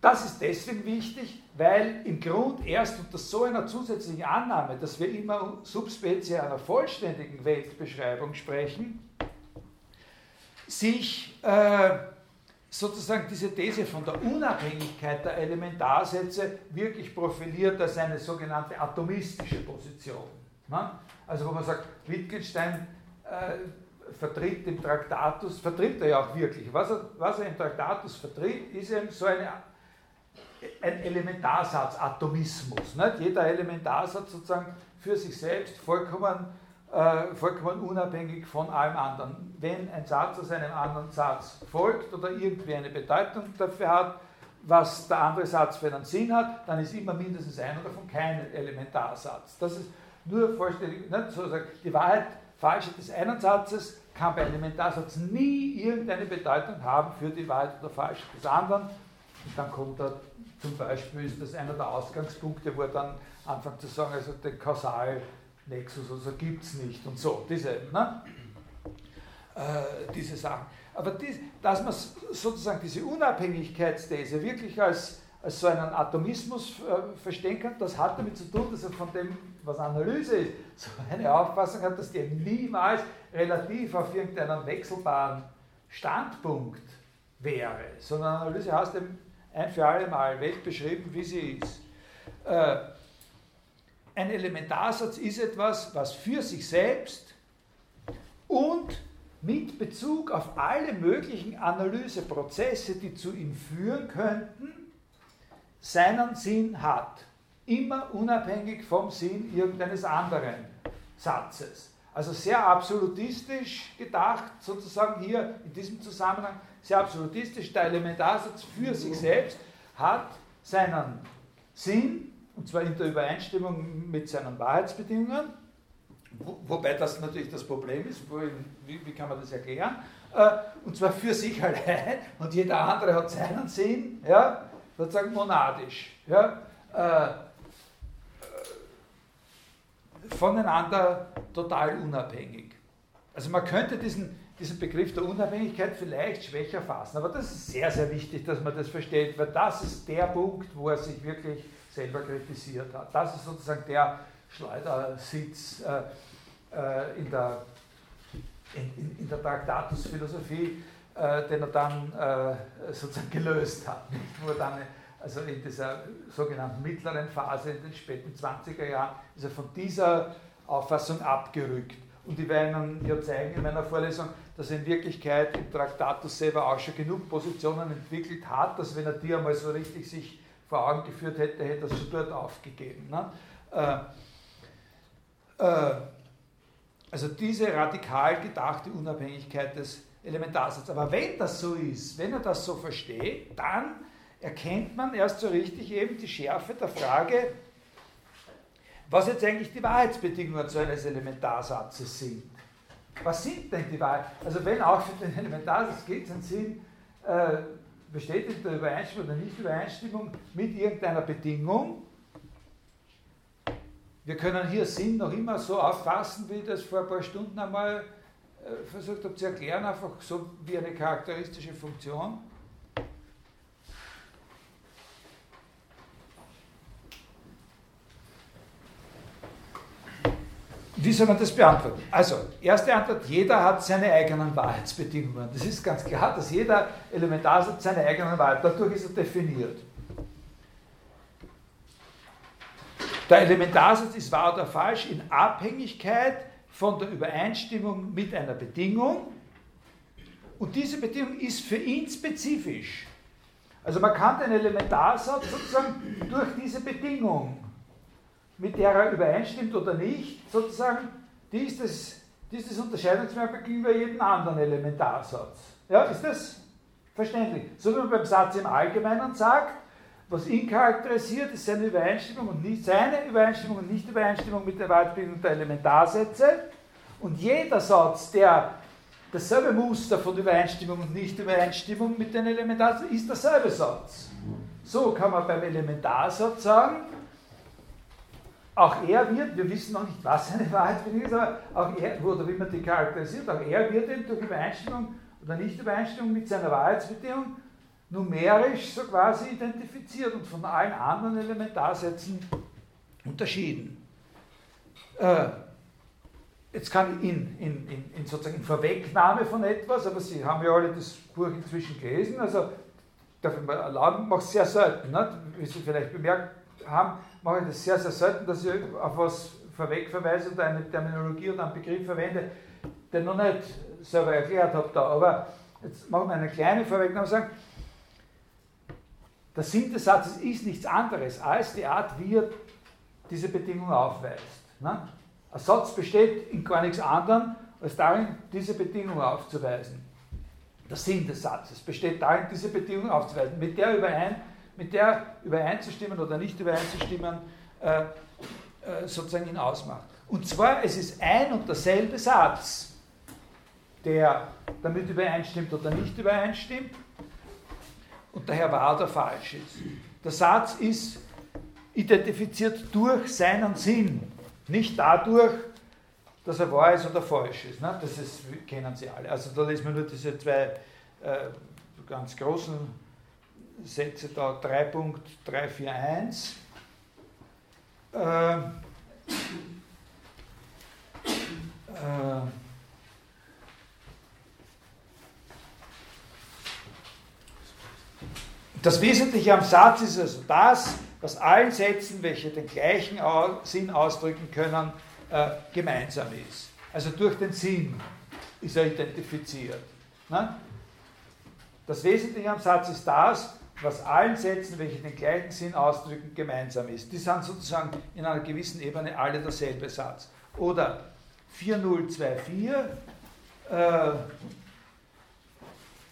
Das ist deswegen wichtig, weil im Grund erst unter so einer zusätzlichen Annahme, dass wir immer Subspezie einer vollständigen Weltbeschreibung sprechen, sich äh, sozusagen diese These von der Unabhängigkeit der Elementarsätze wirklich profiliert als eine sogenannte atomistische Position. Ne? Also wo man sagt, Wittgenstein äh, vertritt im Traktatus, vertritt er ja auch wirklich. Was er, was er im Traktatus vertritt, ist eben so eine, ein Elementarsatz, Atomismus. Nicht? Jeder Elementarsatz sozusagen für sich selbst vollkommen, äh, vollkommen unabhängig von allem anderen. Wenn ein Satz aus einem anderen Satz folgt oder irgendwie eine Bedeutung dafür hat, was der andere Satz für einen Sinn hat, dann ist immer mindestens einer davon kein Elementarsatz. Das ist nur vollständig, nicht so sagen, die Wahrheit, Falsche des einen Satzes kann bei Elementarsatz nie irgendeine Bedeutung haben für die Wahrheit oder Falsche des anderen. Und dann kommt da zum Beispiel, ist das einer der Ausgangspunkte, wo er dann anfängt zu sagen, also den Kausalnexus, also gibt es nicht und so, diese, ne? Äh, diese Sachen. Aber dies, dass man sozusagen diese Unabhängigkeitsthese wirklich als, als so einen Atomismus äh, verstehen kann, das hat damit zu tun, dass er von dem was Analyse ist, so eine Auffassung hat, dass die niemals relativ auf irgendeinen wechselbaren Standpunkt wäre, sondern Analyse heißt eben ein für alle Mal Welt beschrieben, wie sie ist. Äh, ein Elementarsatz ist etwas, was für sich selbst und mit Bezug auf alle möglichen Analyseprozesse, die zu ihm führen könnten, seinen Sinn hat immer unabhängig vom Sinn irgendeines anderen Satzes. Also sehr absolutistisch gedacht, sozusagen hier in diesem Zusammenhang, sehr absolutistisch, der Elementarsatz für sich selbst hat seinen Sinn, und zwar in der Übereinstimmung mit seinen Wahrheitsbedingungen, wo, wobei das natürlich das Problem ist, wo, wie, wie, kann man das erklären, äh, und zwar für sich allein, und jeder andere hat seinen Sinn, ja, sozusagen monadisch. Ja, äh, voneinander total unabhängig. Also man könnte diesen, diesen Begriff der Unabhängigkeit vielleicht schwächer fassen, aber das ist sehr, sehr wichtig, dass man das versteht, weil das ist der Punkt, wo er sich wirklich selber kritisiert hat. Das ist sozusagen der Schleudersitz äh, äh, in, der, in, in der Traktatus-Philosophie, äh, den er dann äh, sozusagen gelöst hat, wo er dann also in dieser sogenannten mittleren Phase, in den späten 20er Jahren, ist er von dieser Auffassung abgerückt. Und ich werde Ihnen ja zeigen in meiner Vorlesung, dass er in Wirklichkeit im Traktatus selber auch schon genug Positionen entwickelt hat, dass wenn er die einmal so richtig sich vor Augen geführt hätte, hätte er es schon dort aufgegeben. Ne? Äh, äh, also diese radikal gedachte Unabhängigkeit des Elementarsatzes. Aber wenn das so ist, wenn er das so versteht, dann erkennt man erst so richtig eben die Schärfe der Frage, was jetzt eigentlich die Wahrheitsbedingungen so eines Elementarsatzes sind. Was sind denn die Wahrheit? Also wenn auch für den Elementarsatz geht es einen Sinn, bestätigt der Übereinstimmung oder Nicht-Übereinstimmung mit irgendeiner Bedingung. Wir können hier Sinn noch immer so auffassen, wie ich das vor ein paar Stunden einmal äh, versucht habe zu erklären, einfach so wie eine charakteristische Funktion. Wie soll man das beantworten? Also, erste Antwort, jeder hat seine eigenen Wahrheitsbedingungen. Das ist ganz klar, dass jeder Elementarsatz seine eigenen Wahrheit, dadurch ist er definiert. Der Elementarsatz ist wahr oder falsch in Abhängigkeit von der Übereinstimmung mit einer Bedingung. Und diese Bedingung ist für ihn spezifisch. Also man kann den Elementarsatz sozusagen durch diese Bedingung mit der er übereinstimmt oder nicht, sozusagen, die ist das, die ist das Unterscheidungsmerkmal gegenüber jedem anderen Elementarsatz. Ja, ist das verständlich? So wie man beim Satz im Allgemeinen sagt, was ihn charakterisiert, ist seine Übereinstimmung und nicht seine Übereinstimmung und Nicht-Übereinstimmung mit der Wahrheitsbildung der Elementarsätze. Und jeder Satz, der dasselbe Muster von Übereinstimmung und Nicht-Übereinstimmung mit den Elementarsätzen ist derselbe Satz. So kann man beim Elementarsatz sagen, auch er wird, wir wissen noch nicht, was seine Wahrheitsbedingung ist, aber auch er, oder wie man die charakterisiert, auch er wird eben durch Übereinstimmung oder Nicht-Übereinstimmung mit seiner Wahrheitsbedingung numerisch so quasi identifiziert und von allen anderen Elementarsätzen unterschieden. Äh, jetzt kann ich in, in, in, in, sozusagen in Vorwegnahme von etwas, aber Sie haben ja alle das Buch inzwischen gelesen, also darf ich mal erlauben, mache es sehr selten, nicht? wie Sie vielleicht bemerkt haben, mache ich das sehr, sehr selten, dass ich auf was vorweg verweise oder eine Terminologie oder einen Begriff verwende, den noch nicht selber erklärt habe da. Aber jetzt machen wir eine kleine Vorwegnahme sagen, der Sinn des Satzes ist nichts anderes als die Art, wie er diese Bedingung aufweist. Ne? Ein Satz besteht in gar nichts anderem, als darin, diese Bedingung aufzuweisen. Der Sinn des Satzes besteht darin, diese Bedingung aufzuweisen, mit der überein mit der übereinzustimmen oder nicht übereinzustimmen, äh, äh, sozusagen ihn ausmacht. Und zwar, es ist ein und derselbe Satz, der damit übereinstimmt oder nicht übereinstimmt und daher wahr oder falsch ist. Der Satz ist identifiziert durch seinen Sinn, nicht dadurch, dass er wahr ist oder falsch ist. Ne? Das ist, kennen Sie alle. Also da lesen wir nur diese zwei äh, ganz großen setze da 3.341. Äh, äh, das Wesentliche am Satz ist also das, was allen Sätzen, welche den gleichen Sinn ausdrücken können, äh, gemeinsam ist. Also durch den Sinn ist er identifiziert. Ne? Das Wesentliche am Satz ist das, was allen Sätzen, welche den gleichen Sinn ausdrücken, gemeinsam ist. Die sind sozusagen in einer gewissen Ebene alle derselbe Satz. Oder 4024, äh,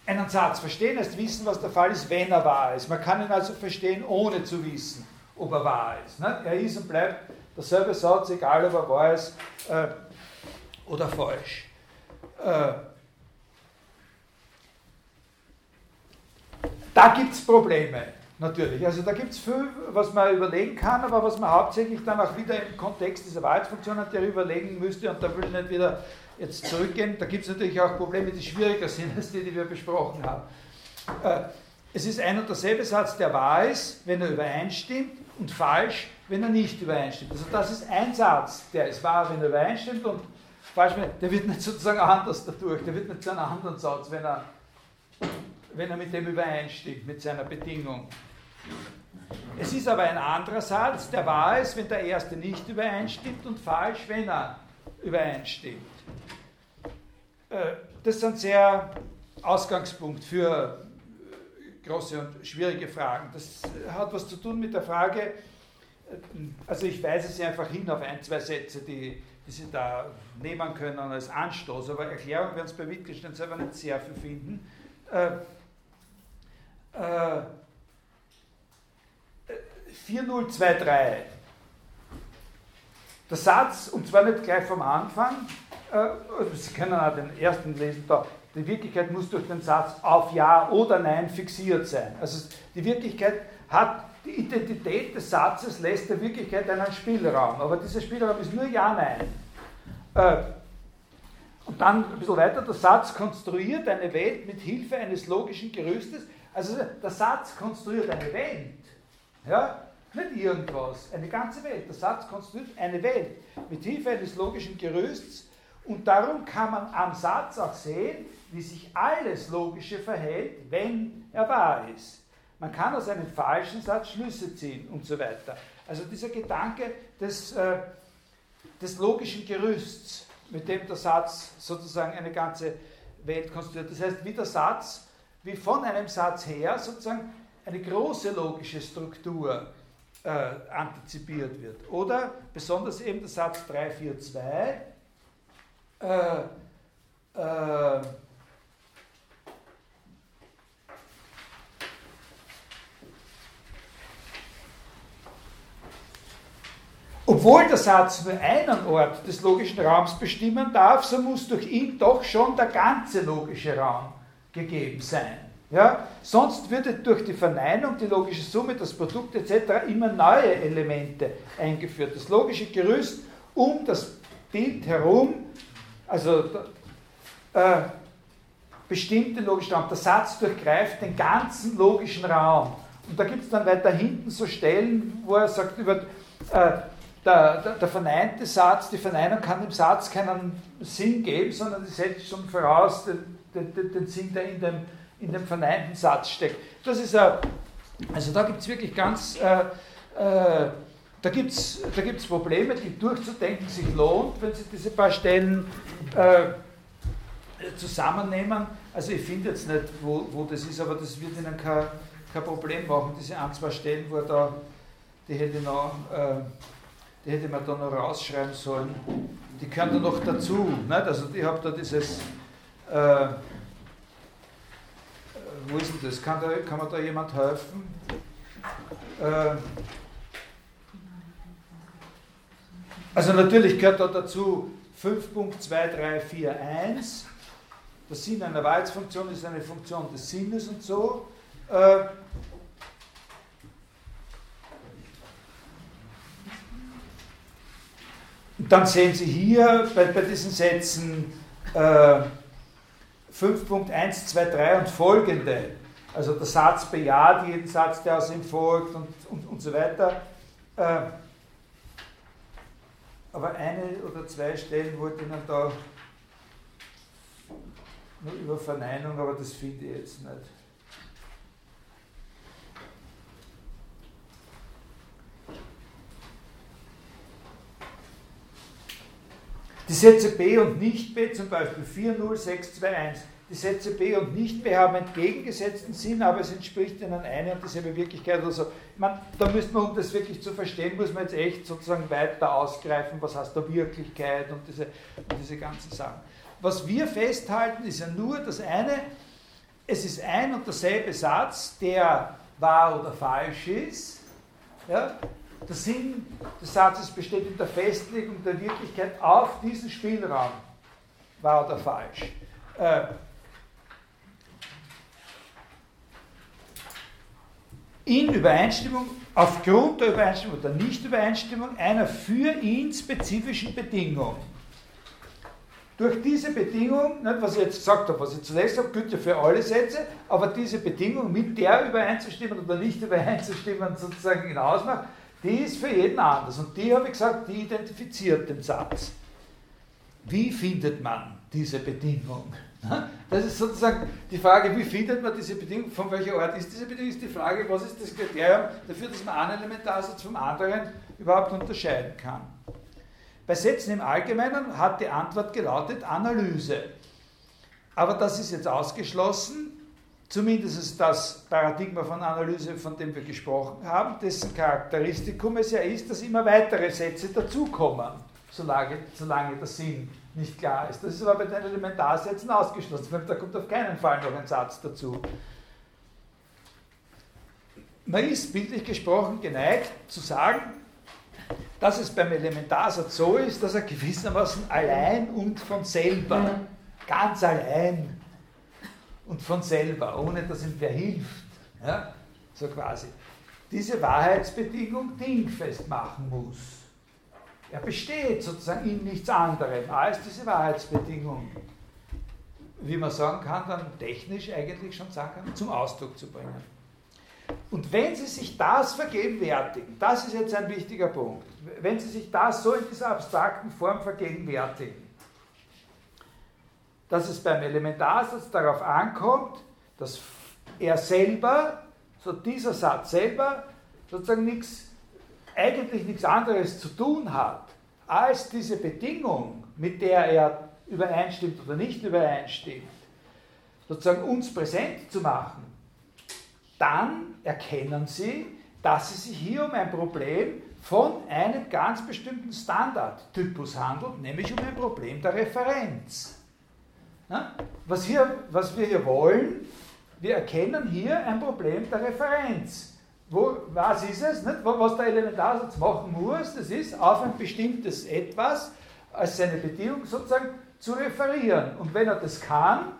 einen Satz verstehen heißt wissen, was der Fall ist, wenn er wahr ist. Man kann ihn also verstehen, ohne zu wissen, ob er wahr ist. Ne? Er ist und bleibt derselbe Satz, egal ob er wahr ist äh, oder falsch. Äh, Da gibt es Probleme, natürlich. Also da gibt es viel, was man überlegen kann, aber was man hauptsächlich dann auch wieder im Kontext dieser Wahrheitsfunktion natürlich überlegen müsste, und da will ich nicht wieder jetzt zurückgehen, da gibt es natürlich auch Probleme, die schwieriger sind als die, die wir besprochen haben. Äh, es ist ein und derselbe Satz, der wahr ist, wenn er übereinstimmt, und falsch, wenn er nicht übereinstimmt. Also das ist ein Satz, der ist wahr, wenn er übereinstimmt, und falsch, der wird nicht sozusagen anders dadurch, der wird nicht zu einem anderen Satz, wenn er wenn er mit dem übereinstimmt, mit seiner Bedingung. Es ist aber ein anderer Satz, der wahr ist, wenn der erste nicht übereinstimmt und falsch, wenn er übereinstimmt. Äh, das ist ein sehr Ausgangspunkt für große und schwierige Fragen. Das hat was zu tun mit der Frage, also ich weise Sie einfach hin auf ein, zwei Sätze, die, die Sie da nehmen können als Anstoß, aber Erklärung werden Sie bei Wittgenstein selber nicht sehr viel finden. Äh, äh, 4023. Der Satz, und zwar nicht gleich vom Anfang, äh, also Sie können auch den ersten lesen da, die Wirklichkeit muss durch den Satz auf Ja oder Nein fixiert sein. Also die Wirklichkeit hat, die Identität des Satzes lässt der Wirklichkeit einen Spielraum, aber dieser Spielraum ist nur Ja, Nein. Äh, und dann ein bisschen weiter, der Satz konstruiert eine Welt mit Hilfe eines logischen Gerüstes. Also der Satz konstruiert eine Welt. Ja? Nicht irgendwas, eine ganze Welt. Der Satz konstruiert eine Welt mit Hilfe eines logischen Gerüsts. Und darum kann man am Satz auch sehen, wie sich alles Logische verhält, wenn er wahr ist. Man kann aus einem falschen Satz Schlüsse ziehen und so weiter. Also dieser Gedanke des, äh, des logischen Gerüsts, mit dem der Satz sozusagen eine ganze Welt konstruiert. Das heißt, wie der Satz, wie von einem Satz her sozusagen eine große logische Struktur äh, antizipiert wird. Oder besonders eben der Satz 342, äh, äh, Obwohl der Satz nur einen Ort des logischen Raums bestimmen darf, so muss durch ihn doch schon der ganze logische Raum gegeben sein. Ja? Sonst würde durch die Verneinung, die logische Summe, das Produkt etc. immer neue Elemente eingeführt. Das logische Gerüst um das Bild herum, also äh, bestimmt den logischen Raum. Der Satz durchgreift den ganzen logischen Raum. Und da gibt es dann weiter hinten so Stellen, wo er sagt, über, äh, der, der, der, verneinte Satz, die Verneinung kann dem Satz keinen Sinn geben, sondern sie setzt schon voraus den, den, den Sinn, der in dem, in dem verneinten Satz steckt. Das ist ein, also da gibt es wirklich ganz, äh, äh, da gibt es da gibt's Probleme, die durchzudenken sich lohnt, wenn Sie diese paar Stellen äh, zusammennehmen. Also ich finde jetzt nicht, wo, wo das ist, aber das wird Ihnen kein, kein Problem machen, diese ein, zwei Stellen, wo er da, die hätte noch äh, die hätte man da noch rausschreiben sollen. Die gehören da noch dazu. Nicht? Also ich habe da dieses, äh, wo ist denn das? Kann, da, kann mir da jemand helfen? Äh, also natürlich gehört da dazu 5.2341. Der Sinn einer Wahrheitsfunktion ist eine Funktion des Sinnes und so. Äh, dann sehen Sie hier bei, bei diesen Sätzen äh, 5.123 und folgende, also der Satz bejaht jeden Satz, der aus ihm folgt und, und, und so weiter. Äh, aber eine oder zwei Stellen wollte ich Ihnen da nur über Verneinung, aber das finde ich jetzt nicht. Die Sätze B und nicht B, zum Beispiel 40621, die Sätze B und nicht B haben entgegengesetzten Sinn, aber es entspricht ihnen eine und dieselbe Wirklichkeit oder so. Ich da müsste man, um das wirklich zu verstehen, muss man jetzt echt sozusagen weiter ausgreifen, was heißt da Wirklichkeit und diese, und diese ganzen Sachen. Was wir festhalten, ist ja nur das eine, es ist ein und derselbe Satz, der wahr oder falsch ist. Ja? Der Sinn des Satzes besteht in der Festlegung der Wirklichkeit auf diesen Spielraum. Wahr oder falsch? Äh, in Übereinstimmung, aufgrund der Übereinstimmung oder Nichtübereinstimmung einer für ihn spezifischen Bedingung. Durch diese Bedingung, nicht, was ich jetzt gesagt habe, was ich zuletzt habe, gilt ja für alle Sätze, aber diese Bedingung, mit der übereinzustimmen oder nicht übereinzustimmen, sozusagen hinausmacht, die ist für jeden anders. Und die, habe ich gesagt, die identifiziert den Satz. Wie findet man diese Bedingung? Das ist sozusagen die Frage, wie findet man diese Bedingung, von welcher Art ist diese Bedingung, ist die Frage, was ist das Kriterium dafür, dass man einen Elementarsatz vom anderen überhaupt unterscheiden kann. Bei Sätzen im Allgemeinen hat die Antwort gelautet Analyse. Aber das ist jetzt ausgeschlossen, zumindest das Paradigma von Analyse, von dem wir gesprochen haben, dessen Charakteristikum es ja ist, dass immer weitere Sätze dazukommen, solange, solange der Sinn nicht klar ist. Das ist aber bei den Elementarsätzen ausgeschlossen. Da kommt auf keinen Fall noch ein Satz dazu. Man ist bildlich gesprochen geneigt zu sagen, dass es beim Elementarsatz so ist, dass er gewissermaßen allein und von selber, ganz allein und von selber, ohne dass ihm wer hilft, ja, so quasi, diese Wahrheitsbedingung dingfest machen muss. Er besteht sozusagen in nichts anderem als diese Wahrheitsbedingung, wie man sagen kann, dann technisch eigentlich schon sagen zum Ausdruck zu bringen. Und wenn Sie sich das vergegenwärtigen, das ist jetzt ein wichtiger Punkt, wenn Sie sich das so in dieser abstrakten Form vergegenwärtigen, dass es beim Elementarsatz darauf ankommt, dass er selber, so dieser Satz selber, sozusagen nichts eigentlich nichts anderes zu tun hat, als diese Bedingung, mit der er übereinstimmt oder nicht übereinstimmt, sozusagen uns präsent zu machen, dann erkennen Sie, dass es sich hier um ein Problem von einem ganz bestimmten Standardtypus handelt, nämlich um ein Problem der Referenz. Was, hier, was wir hier wollen, wir erkennen hier ein Problem der Referenz. Wo, was ist es? Nicht? Was der Elementarsatz machen muss, das ist, auf ein bestimmtes Etwas als seine Bedingung sozusagen zu referieren. Und wenn er das kann,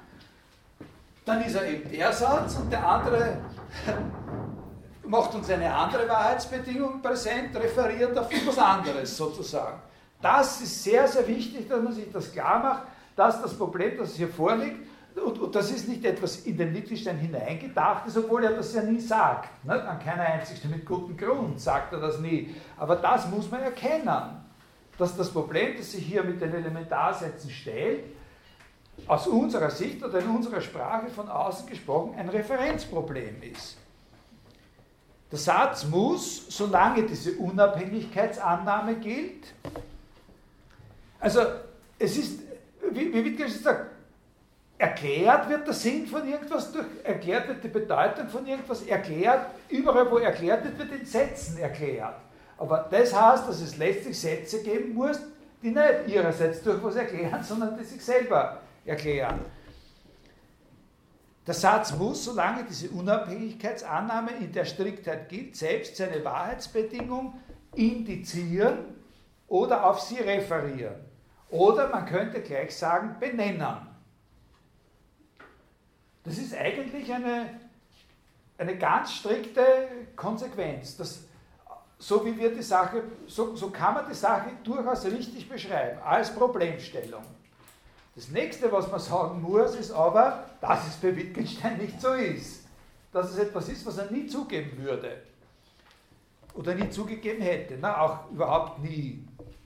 dann ist er eben der Satz und der andere macht uns eine andere Wahrheitsbedingung präsent, referiert auf etwas anderes sozusagen. Das ist sehr, sehr wichtig, dass man sich das klar macht, dass das Problem, das hier vorliegt, und, und, das ist nicht etwas in den Wittgenstein hineingedachtes, obwohl er das ja nie sagt. Ne? An keiner einzigen, mit gutem Grund sagt er das nie. Aber das muss man erkennen, dass das Problem, das sich hier mit den Elementarsätzen stellt, aus unserer Sicht oder in unserer Sprache von außen gesprochen ein Referenzproblem ist. Der Satz muss, solange diese Unabhängigkeitsannahme gilt, also es ist, wie, wie Wittgenstein sagt, erklärt wird der Sinn von irgendwas, durch, erklärt wird die Bedeutung von irgendwas, erklärt, überall wo erklärt wird, wird in Sätzen erklärt. Aber das heißt, dass es letztlich Sätze geben muss, die nicht ihrerseits durch was erklären, sondern die sich selber erklären. Der Satz muss, solange diese Unabhängigkeitsannahme in der Striktheit gilt, selbst seine Wahrheitsbedingung indizieren oder auf sie referieren. Oder man könnte gleich sagen, benennen. Das ist eigentlich eine, eine ganz strikte Konsequenz. Das, so wie wir die Sache, so, so kann man die Sache durchaus richtig beschreiben, als Problemstellung. Das nächste, was man sagen muss, ist aber, dass es bei Wittgenstein nicht so ist. Dass es etwas ist, was er nie zugeben würde. Oder nie zugegeben hätte. Na, auch überhaupt nie.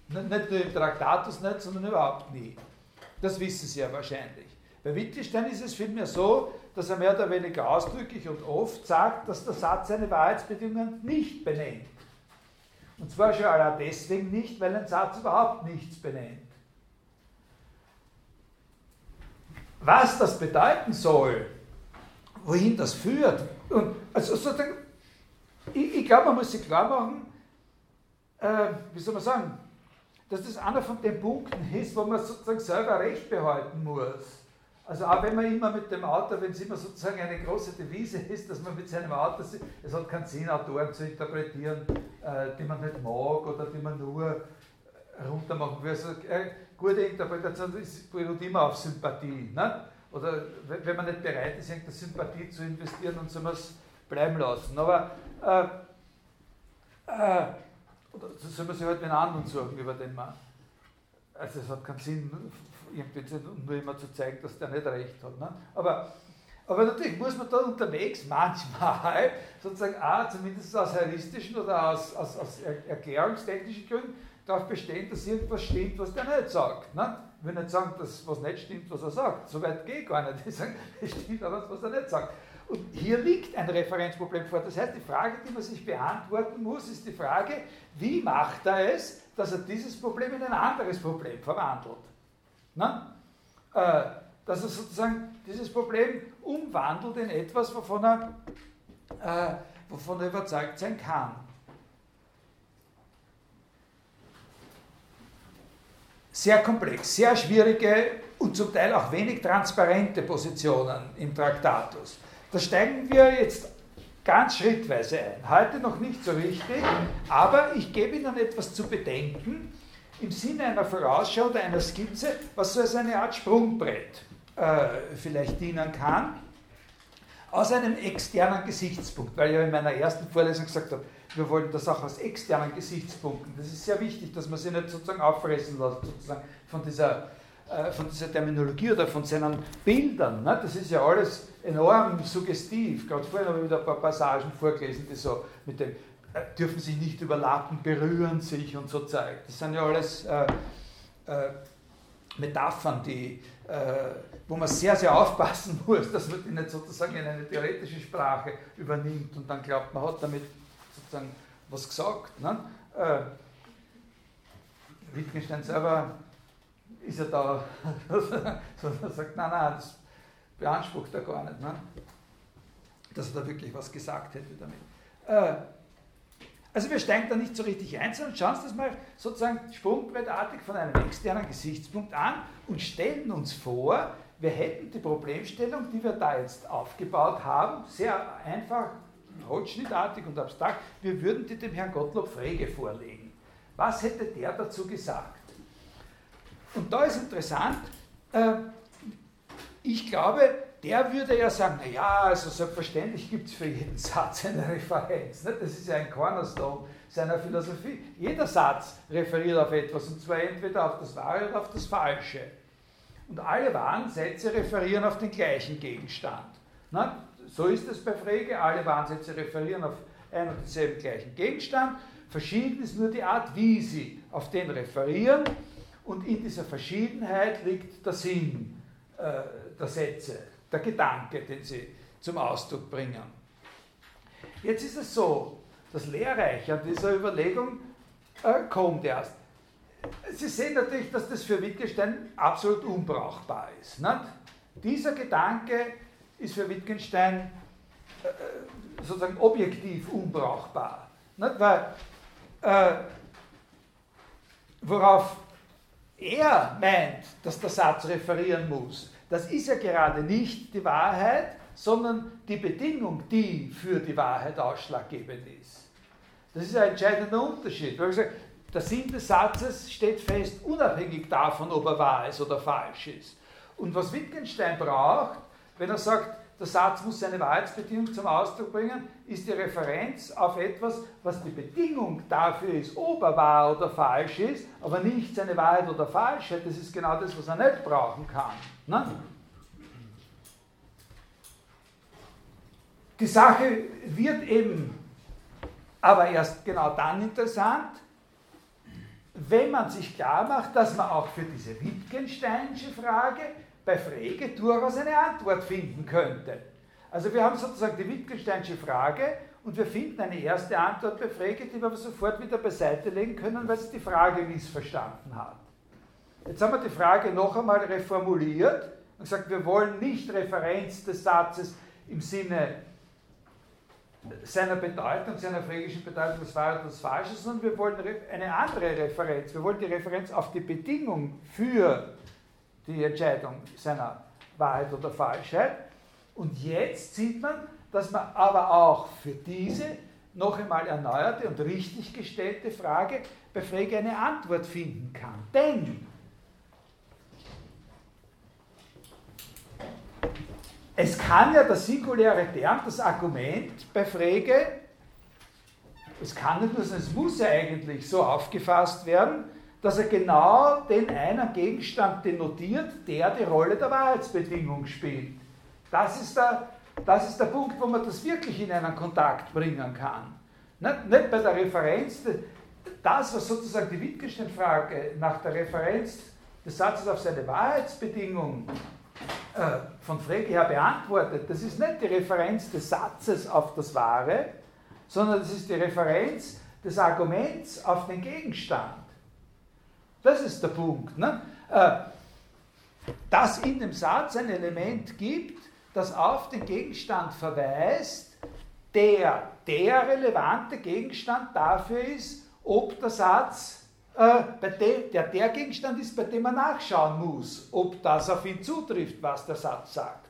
Nicht nur im Traktatus nicht, sondern überhaupt nie. Das wissen Sie ja wahrscheinlich. Bei Wittgenstein ist es vielmehr so, dass er mehr oder weniger ausdrücklich und oft sagt, dass der Satz seine Wahrheitsbedingungen nicht benennt. Und zwar schon allein deswegen nicht, weil ein Satz überhaupt nichts benennt. Was das bedeuten soll, wohin das führt, und also sozusagen, ich, ich glaube, man muss sich klar machen, äh, wie soll man sagen, dass das einer von den Punkten ist, wo man sozusagen selber Recht behalten muss. Also auch wenn man immer mit dem Auto, wenn es immer sozusagen eine große Devise ist, dass man mit seinem Auto, es hat keinen Sinn, Autoren zu interpretieren, äh, die man nicht mag oder die man nur runtermachen will. Also eine gute Interpretation beruht immer auf Sympathie. Ne? Oder wenn man nicht bereit ist, irgendeine Sympathie zu investieren, dann soll man es bleiben lassen. Aber äh, äh, oder soll man sich halt einen anderen suchen, über den man. Also es hat keinen Sinn, irgendwie nur immer zu zeigen, dass der nicht recht hat. Ne? Aber, aber natürlich muss man da unterwegs manchmal sozusagen auch, zumindest aus heuristischen oder aus, aus, aus erklärungstechnischen Gründen, darauf bestehen, dass irgendwas stimmt, was der nicht sagt. Ne? Ich will nicht sagen, dass was nicht stimmt, was er sagt. So weit geht gar nicht. Ich sage, es stimmt aber, was er nicht sagt. Und hier liegt ein Referenzproblem vor. Das heißt, die Frage, die man sich beantworten muss, ist die Frage, wie macht er es, dass er dieses Problem in ein anderes Problem verwandelt? Na? Äh, dass er sozusagen dieses Problem umwandelt in etwas, wovon er, äh, wovon er überzeugt sein kann. Sehr komplex, sehr schwierige und zum Teil auch wenig transparente Positionen im Traktatus. Da steigen wir jetzt ganz schrittweise ein. Heute noch nicht so richtig, aber ich gebe Ihnen etwas zu bedenken im Sinne einer Vorausschau oder einer Skizze, was so als eine Art Sprungbrett äh, vielleicht dienen kann, aus einem externen Gesichtspunkt, weil ich ja in meiner ersten Vorlesung gesagt habe, wir wollen das auch aus externen Gesichtspunkten. Das ist sehr wichtig, dass man sich nicht sozusagen auffressen lässt, sozusagen von dieser, von dieser Terminologie oder von seinen Bildern. Ne? Das ist ja alles enorm suggestiv. Gerade vorhin habe ich wieder ein paar Passagen vorgelesen, die so mit dem äh, dürfen sich nicht überlappen, berühren sich und so zeigt. Das sind ja alles äh, äh, Metaphern, die, äh, wo man sehr, sehr aufpassen muss, dass man die nicht sozusagen in eine theoretische Sprache übernimmt und dann glaubt, man hat damit sozusagen was gesagt. Ne? Äh, Wittgenstein selber ist ja da, so, sagt, nein, nein, das beansprucht er gar nicht, ne? dass er da wirklich was gesagt hätte damit. Äh, also wir steigen da nicht so richtig ein, sondern schauen uns das mal sozusagen sprungbrettartig von einem externen Gesichtspunkt an und stellen uns vor, wir hätten die Problemstellung, die wir da jetzt aufgebaut haben, sehr einfach, holzschnittartig und abstrakt, wir würden die dem Herrn Gottlob Frege vorlegen. Was hätte der dazu gesagt? Und da ist interessant, äh, ich glaube, der würde ja sagen, naja, also selbstverständlich gibt es für jeden Satz eine Referenz. Ne? Das ist ja ein Cornerstone seiner Philosophie. Jeder Satz referiert auf etwas, und zwar entweder auf das Wahre oder auf das Falsche. Und alle wahren Sätze referieren auf den gleichen Gegenstand. Ne? So ist es bei Frege, alle wahren Sätze referieren auf einen und denselben gleichen Gegenstand. Verschieden ist nur die Art, wie sie auf den referieren. Und in dieser Verschiedenheit liegt der Sinn äh, der Sätze, der Gedanke, den sie zum Ausdruck bringen. Jetzt ist es so, das Lehrreiche an dieser Überlegung äh, kommt erst. Sie sehen natürlich, dass das für Wittgenstein absolut unbrauchbar ist. Nicht? Dieser Gedanke ist für Wittgenstein äh, sozusagen objektiv unbrauchbar. Nicht? Weil, äh, worauf er meint, dass der Satz referieren muss, das ist ja gerade nicht die Wahrheit, sondern die Bedingung, die für die Wahrheit ausschlaggebend ist. Das ist ein entscheidender Unterschied. Der Sinn des Satzes steht fest, unabhängig davon, ob er wahr ist oder falsch ist. Und was Wittgenstein braucht, wenn er sagt, der Satz muss seine Wahrheitsbedingung zum Ausdruck bringen, ist die Referenz auf etwas, was die Bedingung dafür ist, ob er wahr oder falsch ist, aber nicht seine Wahrheit oder Falschheit. Das ist genau das, was er nicht brauchen kann. Ne? Die Sache wird eben aber erst genau dann interessant, wenn man sich klar macht, dass man auch für diese Wittgensteinische Frage bei Frege durchaus eine Antwort finden könnte. Also wir haben sozusagen die Wittgensteinische Frage und wir finden eine erste Antwort bei Frege, die wir aber sofort wieder beiseite legen können, weil sie die Frage missverstanden hat. Jetzt haben wir die Frage noch einmal reformuliert und gesagt, wir wollen nicht Referenz des Satzes im Sinne seiner Bedeutung, seiner frägischen Bedeutung, das Wahre und das Falsche, sondern wir wollen eine andere Referenz. Wir wollen die Referenz auf die Bedingung für die Entscheidung seiner Wahrheit oder Falschheit. Und jetzt sieht man, dass man aber auch für diese noch einmal erneuerte und richtig gestellte Frage bei Frege eine Antwort finden kann. Denn es kann ja der singuläre Term, das Argument bei Frege, es kann nicht nur sein, es muss ja eigentlich so aufgefasst werden, dass er genau den einen Gegenstand denotiert, der die Rolle der Wahrheitsbedingung spielt. Das ist der, das ist der Punkt, wo man das wirklich in einen Kontakt bringen kann. Nicht, nicht bei der Referenz, das, was sozusagen die Wittgenstein-Frage nach der Referenz des Satzes auf seine Wahrheitsbedingung äh, von Frege her beantwortet, das ist nicht die Referenz des Satzes auf das Wahre, sondern das ist die Referenz des Arguments auf den Gegenstand. Das ist der Punkt. Ne? Äh, dass in dem Satz ein Element gibt, das auf den Gegenstand verweist, der der relevante Gegenstand dafür ist, ob der Satz, äh, bei dem, der der Gegenstand ist, bei dem man nachschauen muss, ob das auf ihn zutrifft, was der Satz sagt.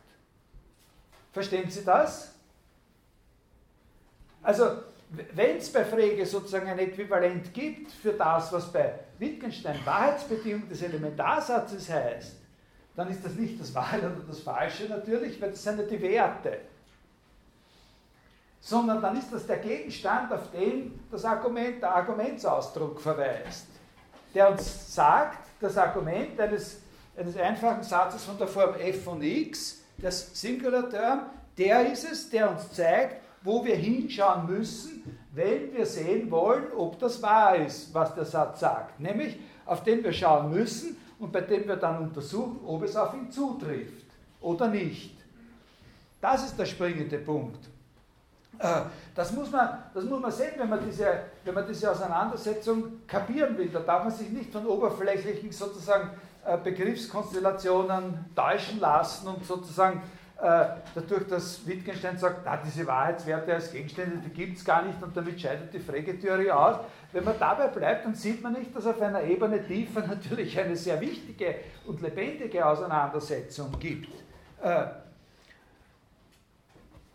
Verstehen Sie das? Also, wenn es bei Frege sozusagen ein Äquivalent gibt für das, was bei Wittgenstein Wahrheitsbedingung des Elementarsatzes heißt, dann ist das nicht das Wahre oder das Falsche natürlich, weil das sind ja die Werte. Sondern dann ist das der Gegenstand, auf den das Argument, der Argumentsausdruck verweist, der uns sagt, das Argument eines, eines einfachen Satzes von der Form f von x, das Singular Term, der ist es, der uns zeigt, wo wir hinschauen müssen, wenn wir sehen wollen, ob das wahr ist, was der Satz sagt. Nämlich, auf den wir schauen müssen, und bei dem wir dann untersuchen, ob es auf ihn zutrifft oder nicht. Das ist der springende Punkt. Äh, das muss man, das muss man sehen, wenn man, diese, wenn man diese Auseinandersetzung kapieren will. Da darf man sich nicht von oberflächlichen sozusagen äh, Begriffskonstellationen täuschen lassen und sozusagen dadurch, dass Wittgenstein sagt, na, diese Wahrheitswerte als Gegenstände, die gibt es gar nicht und damit scheidet die Frege-Theorie aus. Wenn man dabei bleibt, dann sieht man nicht, dass auf einer Ebene tiefer natürlich eine sehr wichtige und lebendige Auseinandersetzung gibt. Äh,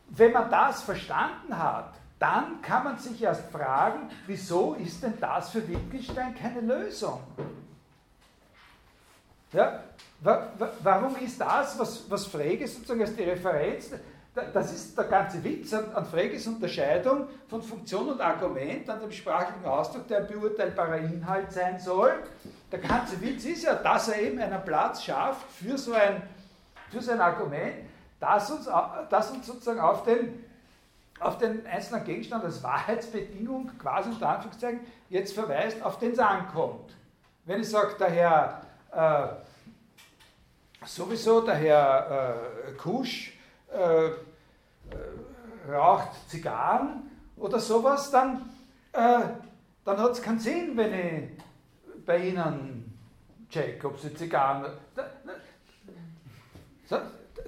wenn man das verstanden hat, dann kann man sich erst fragen, wieso ist denn das für Wittgenstein keine Lösung? Ja? Warum ist das, was, was Frege sozusagen als die Referenz, das ist der ganze Witz an, an Freges Unterscheidung von Funktion und Argument, an dem sprachlichen Ausdruck, der ein beurteilbarer Inhalt sein soll. Der ganze Witz ist ja, dass er eben einen Platz schafft für so ein, für so ein Argument, das uns, das uns sozusagen auf den, auf den einzelnen Gegenstand als Wahrheitsbedingung quasi unter Anführungszeichen jetzt verweist, auf den es ankommt. Wenn ich sage, der Herr sowieso der Herr äh, Kusch äh, äh, raucht Zigarren oder sowas, dann, äh, dann hat es keinen Sinn, wenn ich bei Ihnen check, ob Sie Zigarren.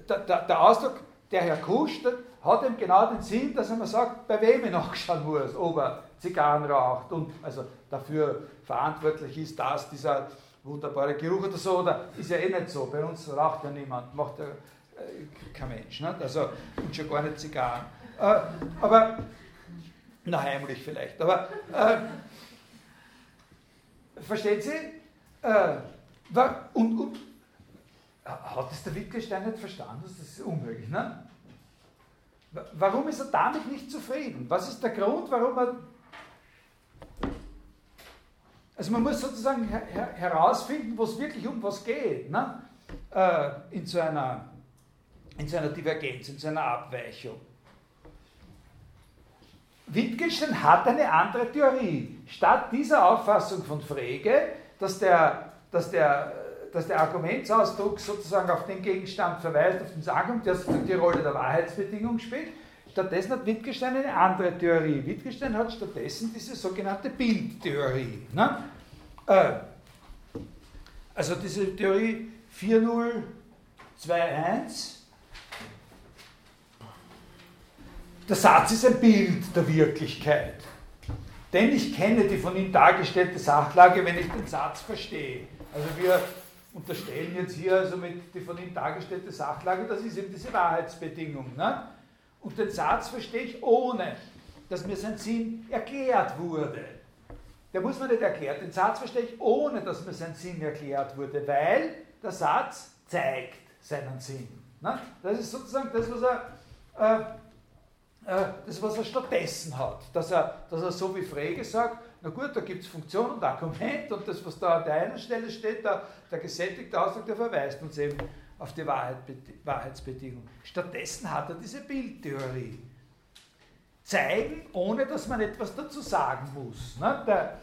Der, der, der Ausdruck, der Herr Kusch, der hat eben genau den Sinn, dass er mir sagt, bei wem ich nachschauen muss, ob er Zigarren raucht und also dafür verantwortlich ist, dass dieser wunderbarer Geruch oder so, oder ist ja eh nicht so. Bei uns raucht ja niemand, macht ja äh, kein Mensch, nicht? also und schon gar nicht Zigarren. Äh, aber, na heimlich vielleicht, aber äh, verstehen Sie? Äh, und, und hat das der Wittgenstein nicht verstanden? Das ist unmöglich. Ne? Warum ist er damit nicht zufrieden? Was ist der Grund, warum er also man muss sozusagen her herausfinden, wo es wirklich um was geht, ne? Äh, in, so einer, in so einer Divergenz, in so einer Abweichung. Wittgenstein hat eine andere Theorie. Statt dieser Auffassung von Frege, dass der, dass der, dass der Argumentsausdruck sozusagen auf den Gegenstand verweist, auf den Sagen, der die Rolle der Wahrheitsbedingung spielt, Stattdessen hat Wittgenstein eine andere Theorie. Wittgenstein hat stattdessen diese sogenannte Bildtheorie. Ne? Äh, also diese Theorie 4021. Der Satz ist ein Bild der Wirklichkeit. Denn ich kenne die von ihm dargestellte Sachlage, wenn ich den Satz verstehe. Also wir unterstellen jetzt hier also mit die von ihm dargestellte Sachlage, das ist eben diese Wahrheitsbedingung. Ne? Und den Satz verstehe ich ohne, dass mir sein Sinn erklärt wurde. Der muss mir nicht erklärt. Den Satz verstehe ich ohne, dass mir sein Sinn erklärt wurde, weil der Satz zeigt seinen Sinn. Das ist sozusagen das, was er, äh, äh, das, was er stattdessen hat. Dass er, dass er so wie Frege sagt, na gut, da gibt es Funktion und Argument und das, was da an der einen Stelle steht, der, der gesättigte Ausdruck, der verweist uns eben auf die Wahrheit, Wahrheitsbedingung. Stattdessen hat er diese Bildtheorie. Zeigen, ohne dass man etwas dazu sagen muss. Ne? Der,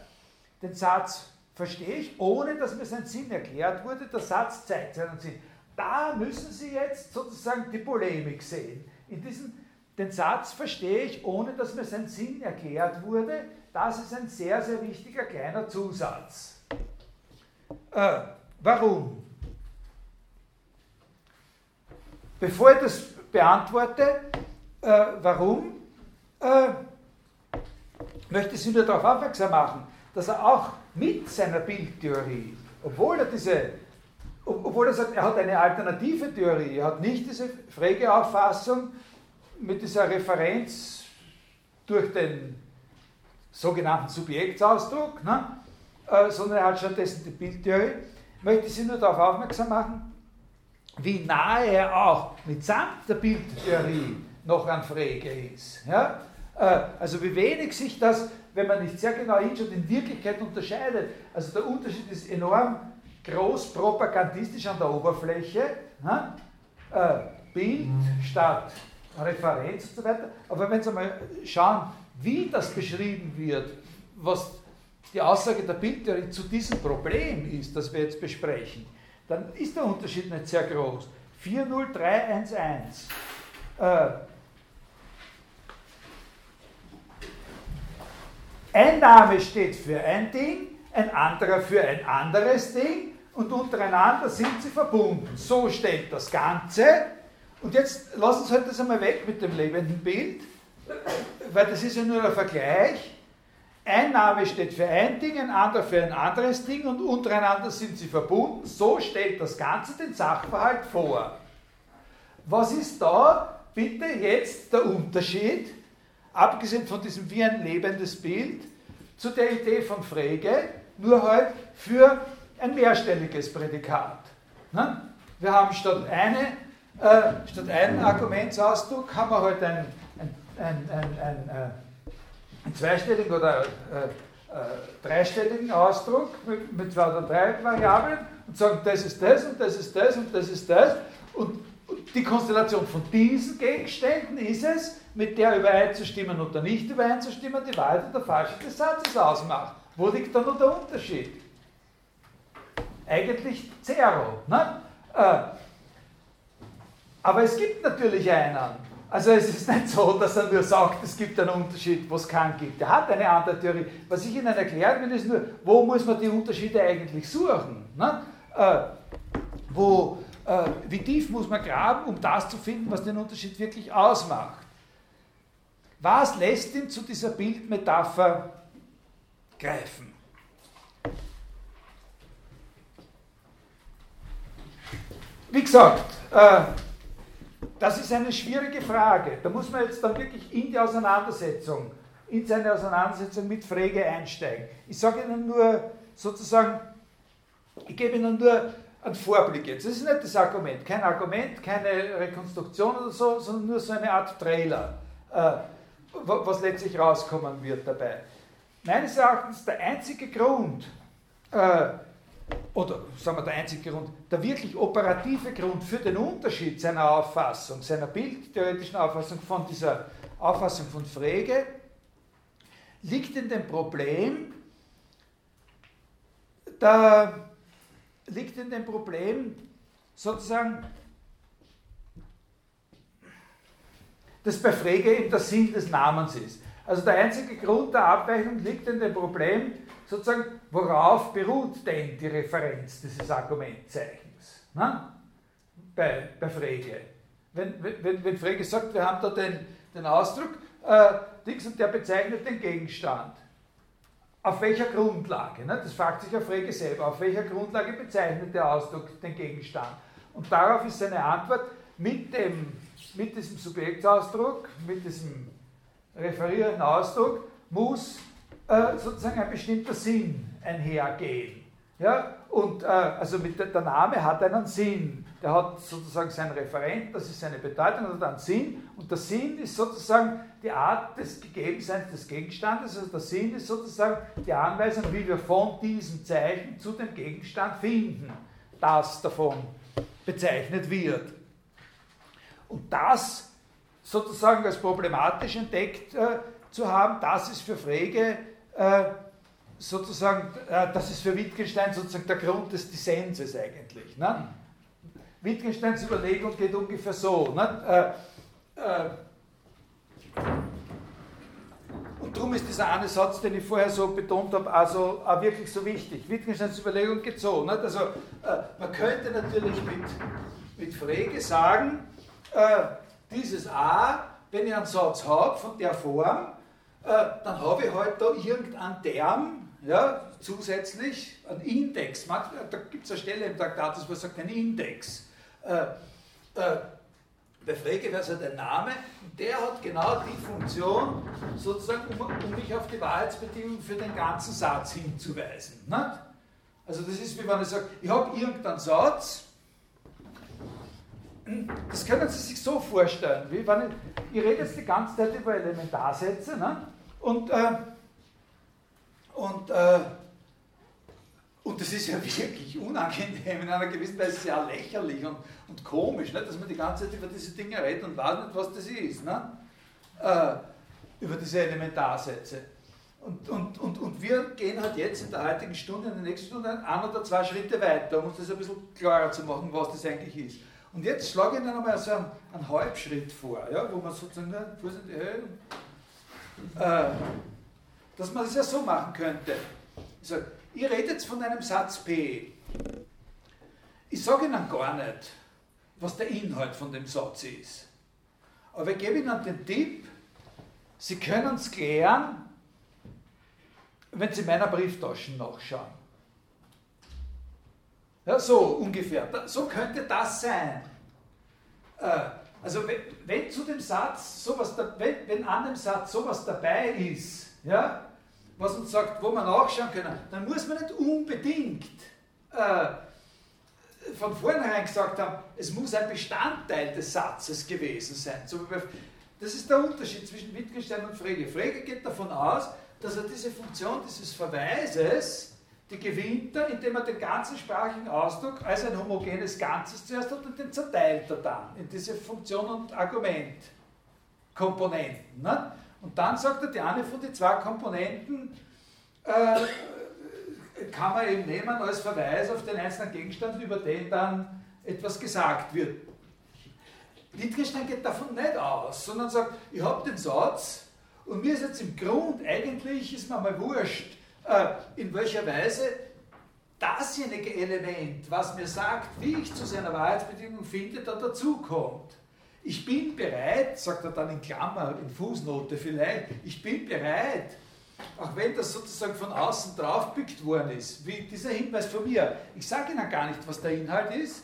den Satz verstehe ich, ohne dass mir sein Sinn erklärt wurde. Der Satz zeigt seinen Sinn. Da müssen Sie jetzt sozusagen die Polemik sehen. In diesem, den Satz verstehe ich, ohne dass mir sein Sinn erklärt wurde. Das ist ein sehr, sehr wichtiger kleiner Zusatz. Äh, warum? Bevor ich das beantworte, äh, warum, äh, möchte ich Sie nur darauf aufmerksam machen, dass er auch mit seiner Bildtheorie, obwohl er diese, obwohl er sagt, er hat eine alternative Theorie, er hat nicht diese frege Auffassung mit dieser Referenz durch den sogenannten Subjektsausdruck, ne, äh, sondern er hat stattdessen die Bildtheorie, möchte ich Sie nur darauf aufmerksam machen, wie nahe er auch mitsamt der Bildtheorie noch an Frege ist. Ja? Äh, also wie wenig sich das wenn man nicht sehr genau hinschaut, in Wirklichkeit unterscheidet. Also der Unterschied ist enorm groß propagandistisch an der Oberfläche. Ne? Äh, Bild statt Referenz und so weiter. Aber wenn Sie mal schauen, wie das beschrieben wird, was die Aussage der Bildtheorie zu diesem Problem ist, das wir jetzt besprechen, dann ist der Unterschied nicht sehr groß. 40311. Äh, Ein Name steht für ein Ding, ein anderer für ein anderes Ding und untereinander sind sie verbunden. So steht das Ganze. Und jetzt lassen Sie halt das einmal weg mit dem lebenden Bild, weil das ist ja nur ein Vergleich. Ein Name steht für ein Ding, ein anderer für ein anderes Ding und untereinander sind sie verbunden. So stellt das Ganze den Sachverhalt vor. Was ist da bitte jetzt der Unterschied abgesehen von diesem wie ein lebendes Bild, zu der Idee von Frege, nur halt für ein mehrstelliges Prädikat. Ne? Wir haben statt, eine, äh, statt einen Argumentsausdruck haben wir halt ein, ein, ein, ein, äh, zweistelligen oder äh, äh, dreistelligen Ausdruck mit, mit zwei oder drei Variablen und sagen, das ist das und das ist das und das ist das. Und die Konstellation von diesen Gegenständen ist es, mit der übereinzustimmen oder nicht übereinzustimmen, die Wahrheit oder Falsche des Satzes ausmacht. Wo liegt da nur der Unterschied? Eigentlich Zero. Ne? Äh, aber es gibt natürlich einen. Also es ist nicht so, dass er nur sagt, es gibt einen Unterschied, wo es keinen gibt. Er hat eine andere Theorie. Was ich Ihnen erklären will, ist nur, wo muss man die Unterschiede eigentlich suchen? Ne? Äh, wo, äh, wie tief muss man graben, um das zu finden, was den Unterschied wirklich ausmacht? Was lässt ihn zu dieser Bildmetapher greifen? Wie gesagt, äh, das ist eine schwierige Frage. Da muss man jetzt dann wirklich in die Auseinandersetzung, in seine Auseinandersetzung mit Frege einsteigen. Ich sage Ihnen nur sozusagen, ich gebe Ihnen nur einen Vorblick jetzt. Das ist nicht das Argument, kein Argument, keine Rekonstruktion oder so, sondern nur so eine Art Trailer. Äh, was letztlich rauskommen wird dabei. Meines Erachtens der einzige Grund, äh, oder sagen wir der einzige Grund, der wirklich operative Grund für den Unterschied seiner Auffassung, seiner bildtheoretischen Auffassung von dieser Auffassung von Frege, liegt in dem Problem, da liegt in dem Problem sozusagen das bei Frege eben der Sinn des Namens ist. Also der einzige Grund der Abweichung liegt in dem Problem, sozusagen, worauf beruht denn die Referenz dieses Argumentzeichens ne? bei, bei Frege. Wenn, wenn, wenn Frege sagt, wir haben da den, den Ausdruck, äh, Dix und der bezeichnet den Gegenstand. Auf welcher Grundlage? Ne? Das fragt sich ja Frege selber. Auf welcher Grundlage bezeichnet der Ausdruck den Gegenstand? Und darauf ist seine Antwort mit dem mit diesem Subjektausdruck, mit diesem referierenden Ausdruck, muss äh, sozusagen ein bestimmter Sinn einhergehen. Ja? Und äh, also mit der, Name hat einen Sinn. Der hat sozusagen sein Referent, das ist seine Bedeutung, und einen Sinn. Und der Sinn ist sozusagen die Art des Gegebenseins des Gegenstandes. Also der Sinn ist sozusagen die Anweisung, wie wir von diesem Zeichen zu dem Gegenstand finden, das davon bezeichnet wird. Und das sozusagen als problematisch entdeckt äh, zu haben, das ist für Frege äh, sozusagen, äh, das ist für Wittgenstein sozusagen der Grund des Dissenses eigentlich. Ne? Wittgensteins Überlegung geht ungefähr so. Ne? Äh, äh, und darum ist dieser eine Satz, den ich vorher so betont habe, also auch wirklich so wichtig. Wittgensteins Überlegung geht so. Nicht? Also, äh, man könnte natürlich mit, mit Frege sagen, äh, dieses A, wenn ich einen Satz habe von der Form, äh, dann habe ich halt da irgendeinen Term, ja, zusätzlich, einen Index. Da gibt es eine Stelle im Traktatus, wo sagt, ein Index. Äh, äh, bei Frege wäre es ja der Name, der hat genau die Funktion, sozusagen, um, um mich auf die Wahrheitsbedingungen für den ganzen Satz hinzuweisen. Nicht? Also das ist wie wenn ich sage, ich habe irgendeinen Satz, das können Sie sich so vorstellen, wie wenn ich, ich rede jetzt die ganze Zeit über Elementarsätze ne? und, äh, und, äh, und das ist ja wirklich unangenehm, in einer gewissen Weise sehr lächerlich und, und komisch, ne? dass man die ganze Zeit über diese Dinge redet und weiß nicht, was das ist. Ne? Äh, über diese Elementarsätze. Und, und, und, und wir gehen halt jetzt in der heutigen Stunde, in der nächsten Stunde, ein oder zwei Schritte weiter, um uns das ein bisschen klarer zu machen, was das eigentlich ist. Und jetzt schlage ich Ihnen einmal so einen, einen Halbschritt vor, ja, wo man sozusagen den Fuß in die Höhe, äh, dass man das ja so machen könnte. Ich sage, ihr redet von einem Satz P. Ich sage Ihnen gar nicht, was der Inhalt von dem Satz ist. Aber ich gebe Ihnen den Tipp, Sie können es klären, wenn Sie meiner Brieftaschen nachschauen. Ja, so ungefähr. So könnte das sein. Äh, also wenn, zu dem Satz sowas, wenn an dem Satz sowas dabei ist, ja, was uns sagt, wo man nachschauen können, dann muss man nicht unbedingt äh, von vornherein gesagt haben, es muss ein Bestandteil des Satzes gewesen sein. Das ist der Unterschied zwischen Wittgenstein und Frege. Frege geht davon aus, dass er diese Funktion dieses Verweises die gewinnt er, indem er den ganzen sprachlichen Ausdruck als ein homogenes Ganzes zuerst hat und den zerteilt er dann in diese Funktion und Argumentkomponenten. Ne? Und dann sagt er, die eine von den zwei Komponenten äh, kann man eben nehmen als Verweis auf den einzelnen Gegenstand, über den dann etwas gesagt wird. Wittgenstein geht davon nicht aus, sondern sagt, ich habe den Satz und mir ist jetzt im Grund, eigentlich ist mir mal wurscht, äh, in welcher Weise dasjenige Element, was mir sagt, wie ich zu seiner Wahrheitsbedingung finde, da dazukommt. Ich bin bereit, sagt er dann in Klammer, in Fußnote vielleicht, ich bin bereit, auch wenn das sozusagen von außen draufbückt worden ist, wie dieser Hinweis von mir. Ich sage Ihnen gar nicht, was der Inhalt ist.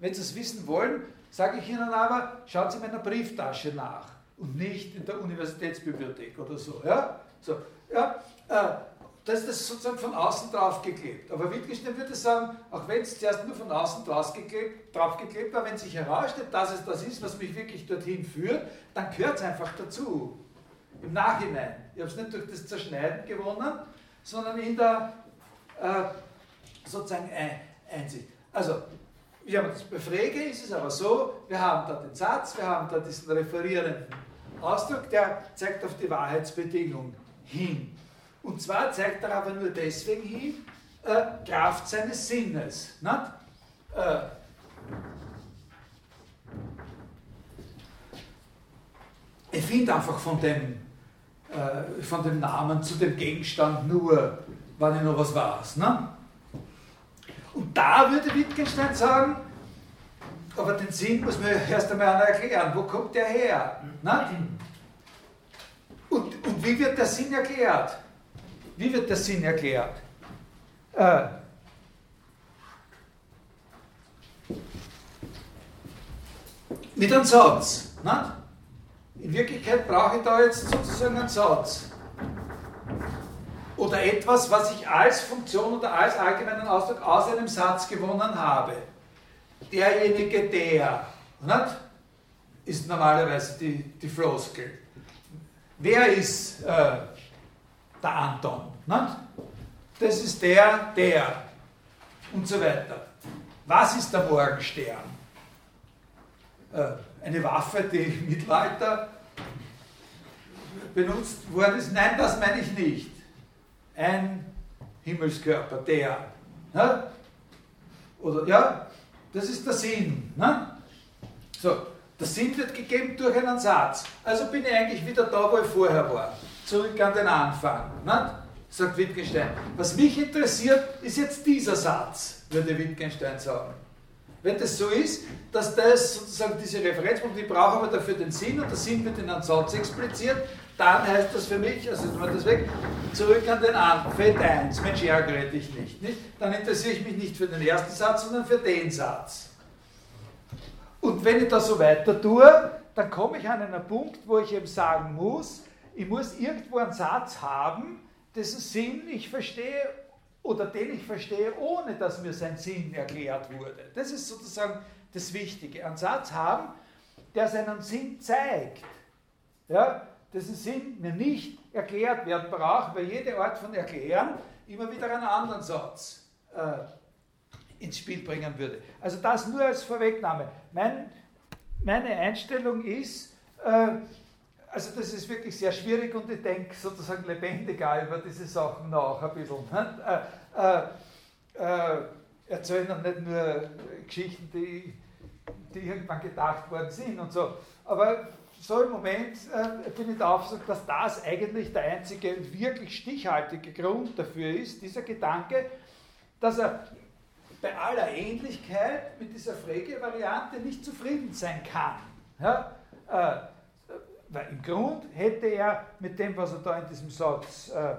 Wenn Sie es wissen wollen, sage ich Ihnen aber, schauen Sie in meiner Brieftasche nach und nicht in der Universitätsbibliothek oder so. Ja? So, ja, äh, da ist das sozusagen von außen draufgeklebt. Aber Wittgenstein würde sagen, auch wenn es zuerst nur von außen draufgeklebt, draufgeklebt war, wenn sich herausstellt, dass es das ist, was mich wirklich dorthin führt, dann gehört es einfach dazu. Im Nachhinein. Ich habe es nicht durch das Zerschneiden gewonnen, sondern in der äh, sozusagen Einsicht. Also, wir haben das bei Frege ist es aber so, wir haben da den Satz, wir haben da diesen referierenden Ausdruck, der zeigt auf die Wahrheitsbedingung hin. Und zwar zeigt er aber nur deswegen hin, äh, Kraft seines Sinnes. Nicht? Äh, ich finde einfach von dem, äh, von dem Namen zu dem Gegenstand nur, wann ich noch was weiß. Ne? Und da würde Wittgenstein sagen, aber den Sinn muss man erst einmal erklären. Wo kommt der her? Ne? Und, und wie wird der Sinn erklärt? Wie wird der Sinn erklärt? Äh, mit einem Satz. Nicht? In Wirklichkeit brauche ich da jetzt sozusagen einen Satz. Oder etwas, was ich als Funktion oder als allgemeinen Ausdruck aus einem Satz gewonnen habe. Derjenige, der, nicht? ist normalerweise die, die Floskel. Wer ist äh, der Anton? Nicht? Das ist der, der und so weiter. Was ist der Morgenstern? Äh, eine Waffe, die im Mittelalter benutzt worden ist? Nein, das meine ich nicht. Ein Himmelskörper, der. Ne? Oder ja, das ist der Sinn. Ne? So, der Sinn wird gegeben durch einen Satz. Also bin ich eigentlich wieder da, wo ich vorher war. Zurück an den Anfang. Ne? Sagt Wittgenstein. Was mich interessiert, ist jetzt dieser Satz, würde Wittgenstein sagen. Wenn das so ist, dass das sozusagen diese Referenzpunkte, die brauchen wir dafür den Sinn und der Sinn wird in einem Satz expliziert, dann heißt das für mich, also jetzt mal das weg, zurück an den Anfang, Feld 1, Mensch, ärgere dich nicht, nicht. Dann interessiere ich mich nicht für den ersten Satz, sondern für den Satz. Und wenn ich da so weiter tue, dann komme ich an einen Punkt, wo ich eben sagen muss, ich muss irgendwo einen Satz haben, dessen Sinn ich verstehe oder den ich verstehe, ohne dass mir sein Sinn erklärt wurde. Das ist sozusagen das Wichtige. Einen Satz haben, der seinen Sinn zeigt, ja, dessen Sinn mir nicht erklärt werden braucht, weil jede Art von Erklären immer wieder einen anderen Satz äh, ins Spiel bringen würde. Also das nur als Vorwegnahme. Mein, meine Einstellung ist, äh, also das ist wirklich sehr schwierig und ich denke sozusagen lebendiger über diese Sachen nach ein bisschen. Äh, äh, äh, erzählen dann nicht nur Geschichten, die, die irgendwann gedacht worden sind und so. Aber so im Moment äh, bin ich der Auffassung, dass das eigentlich der einzige wirklich stichhaltige Grund dafür ist, dieser Gedanke, dass er bei aller Ähnlichkeit mit dieser Frege-Variante nicht zufrieden sein kann. Ja? Äh, weil im Grund hätte er mit dem, was er da in diesem Satz, äh,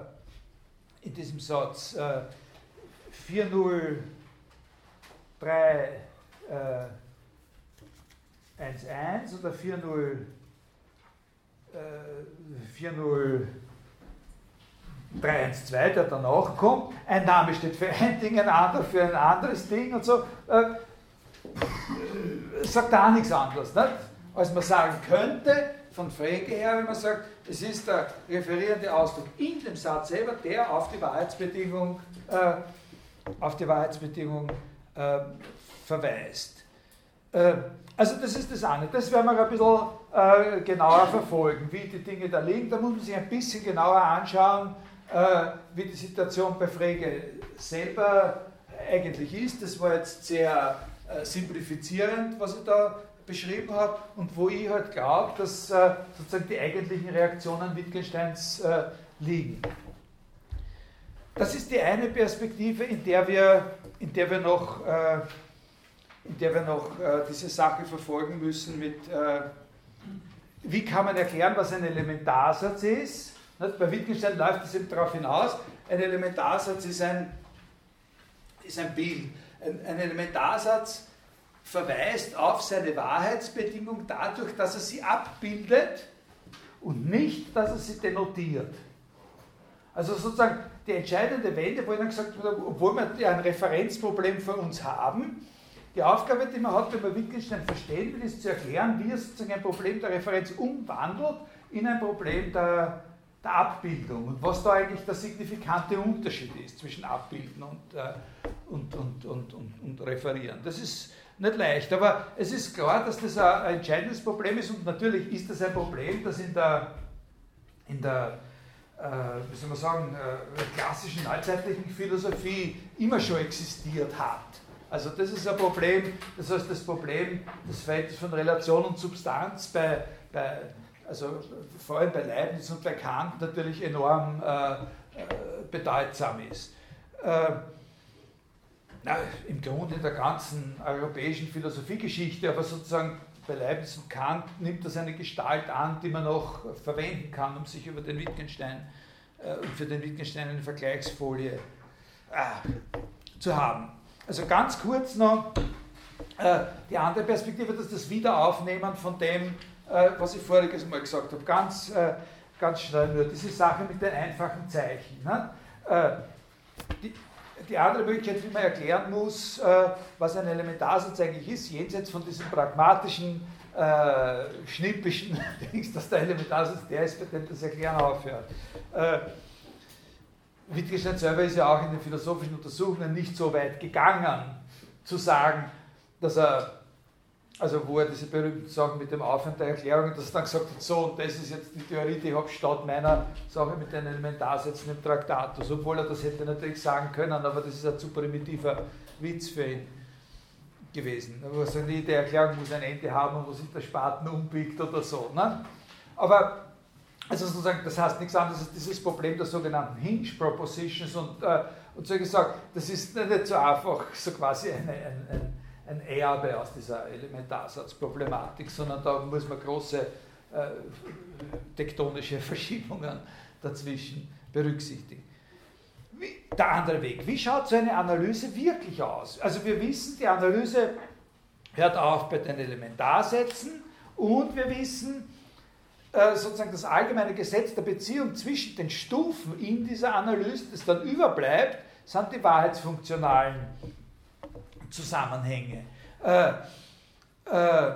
in diesem Satz äh, 403 äh, 1.1 oder 4.0 äh, 4.0 der danach kommt. Ein Name steht für ein Ding, ein anderer für ein anderes Ding und so. Äh, sagt da nichts anderes, nicht? als man sagen könnte, von Frege her, wenn man sagt, es ist der referierende Ausdruck in dem Satz selber, der auf die Wahrheitsbedingung, äh, auf die Wahrheitsbedingung äh, verweist. Äh, also das ist das eine. Das werden wir ein bisschen äh, genauer verfolgen, wie die Dinge da liegen. Da muss man sich ein bisschen genauer anschauen, äh, wie die Situation bei Frege selber eigentlich ist. Das war jetzt sehr äh, simplifizierend, was ich da beschrieben habe und wo ich halt glaube, dass äh, sozusagen die eigentlichen Reaktionen Wittgensteins äh, liegen. Das ist die eine Perspektive, in der wir, in der wir noch, äh, in der wir noch äh, diese Sache verfolgen müssen mit, äh, wie kann man erklären, was ein Elementarsatz ist. Bei Wittgenstein läuft es eben darauf hinaus, ein Elementarsatz ist ein, ist ein Bild. Ein, ein Elementarsatz verweist auf seine Wahrheitsbedingung dadurch, dass er sie abbildet und nicht, dass er sie denotiert. Also sozusagen die entscheidende Wende, wo ihnen gesagt wird, obwohl wir ja ein Referenzproblem für uns haben, die Aufgabe, die man hat, wenn man Wittgenstein verstehen will, ist zu erklären, wie er sozusagen ein Problem der Referenz umwandelt in ein Problem der, der Abbildung und was da eigentlich der signifikante Unterschied ist zwischen Abbilden und, äh, und, und, und, und, und Referieren. Das ist nicht leicht. Aber es ist klar, dass das ein entscheidendes Problem ist und natürlich ist das ein Problem, das in der, in der äh, wie soll man sagen, äh, klassischen neuzeitlichen Philosophie immer schon existiert hat. Also das ist ein Problem, das heißt das Problem des Verhältnisses von Relation und Substanz bei, bei also vor allem bei Leibniz und bei Kant natürlich enorm äh, äh bedeutsam ist. Na, im Grunde in der ganzen europäischen Philosophiegeschichte, aber sozusagen bei Leibniz und Kant nimmt das eine Gestalt an, die man noch verwenden kann, um sich über den Wittgenstein äh, für den Wittgenstein eine Vergleichsfolie äh, zu haben. Also ganz kurz noch äh, die andere Perspektive, dass das Wiederaufnehmen von dem, äh, was ich voriges Mal gesagt habe, ganz, äh, ganz schnell nur, diese Sache mit den einfachen Zeichen. Ne? Äh, die, die andere Möglichkeit, wie man erklären muss, äh, was ein Elementarsatz eigentlich ist, jenseits von diesem pragmatischen, äh, schnippischen Dings, dass der Elementarsatz der ist, bei dem das Erklären aufhört. Äh, Wittgenstein selber ist ja auch in den philosophischen Untersuchungen nicht so weit gegangen, zu sagen, dass er also wo er diese berühmten Sachen mit dem Aufwand der Erklärung, dass er dann gesagt hat, so, und das ist jetzt die Theorie, die ich habe statt meiner Sache mit den Elementarsätzen im Traktatus, obwohl er das hätte natürlich sagen können, aber das ist ein zu primitiver Witz für ihn gewesen. Also die Erklärung muss ein Ende haben, wo sich der Spaten umbiegt oder so. Ne? Aber also sozusagen, das heißt nichts anderes als dieses Problem der sogenannten Hinge Propositions und, äh, und so gesagt, das ist nicht so einfach so quasi eine, ein, ein ein Erbe aus dieser Elementarsatzproblematik, sondern da muss man große äh, tektonische Verschiebungen dazwischen berücksichtigen. Wie, der andere Weg. Wie schaut so eine Analyse wirklich aus? Also wir wissen, die Analyse hört auf bei den Elementarsätzen und wir wissen, äh, sozusagen das allgemeine Gesetz der Beziehung zwischen den Stufen in dieser Analyse, das dann überbleibt, sind die wahrheitsfunktionalen Zusammenhänge. Äh, äh,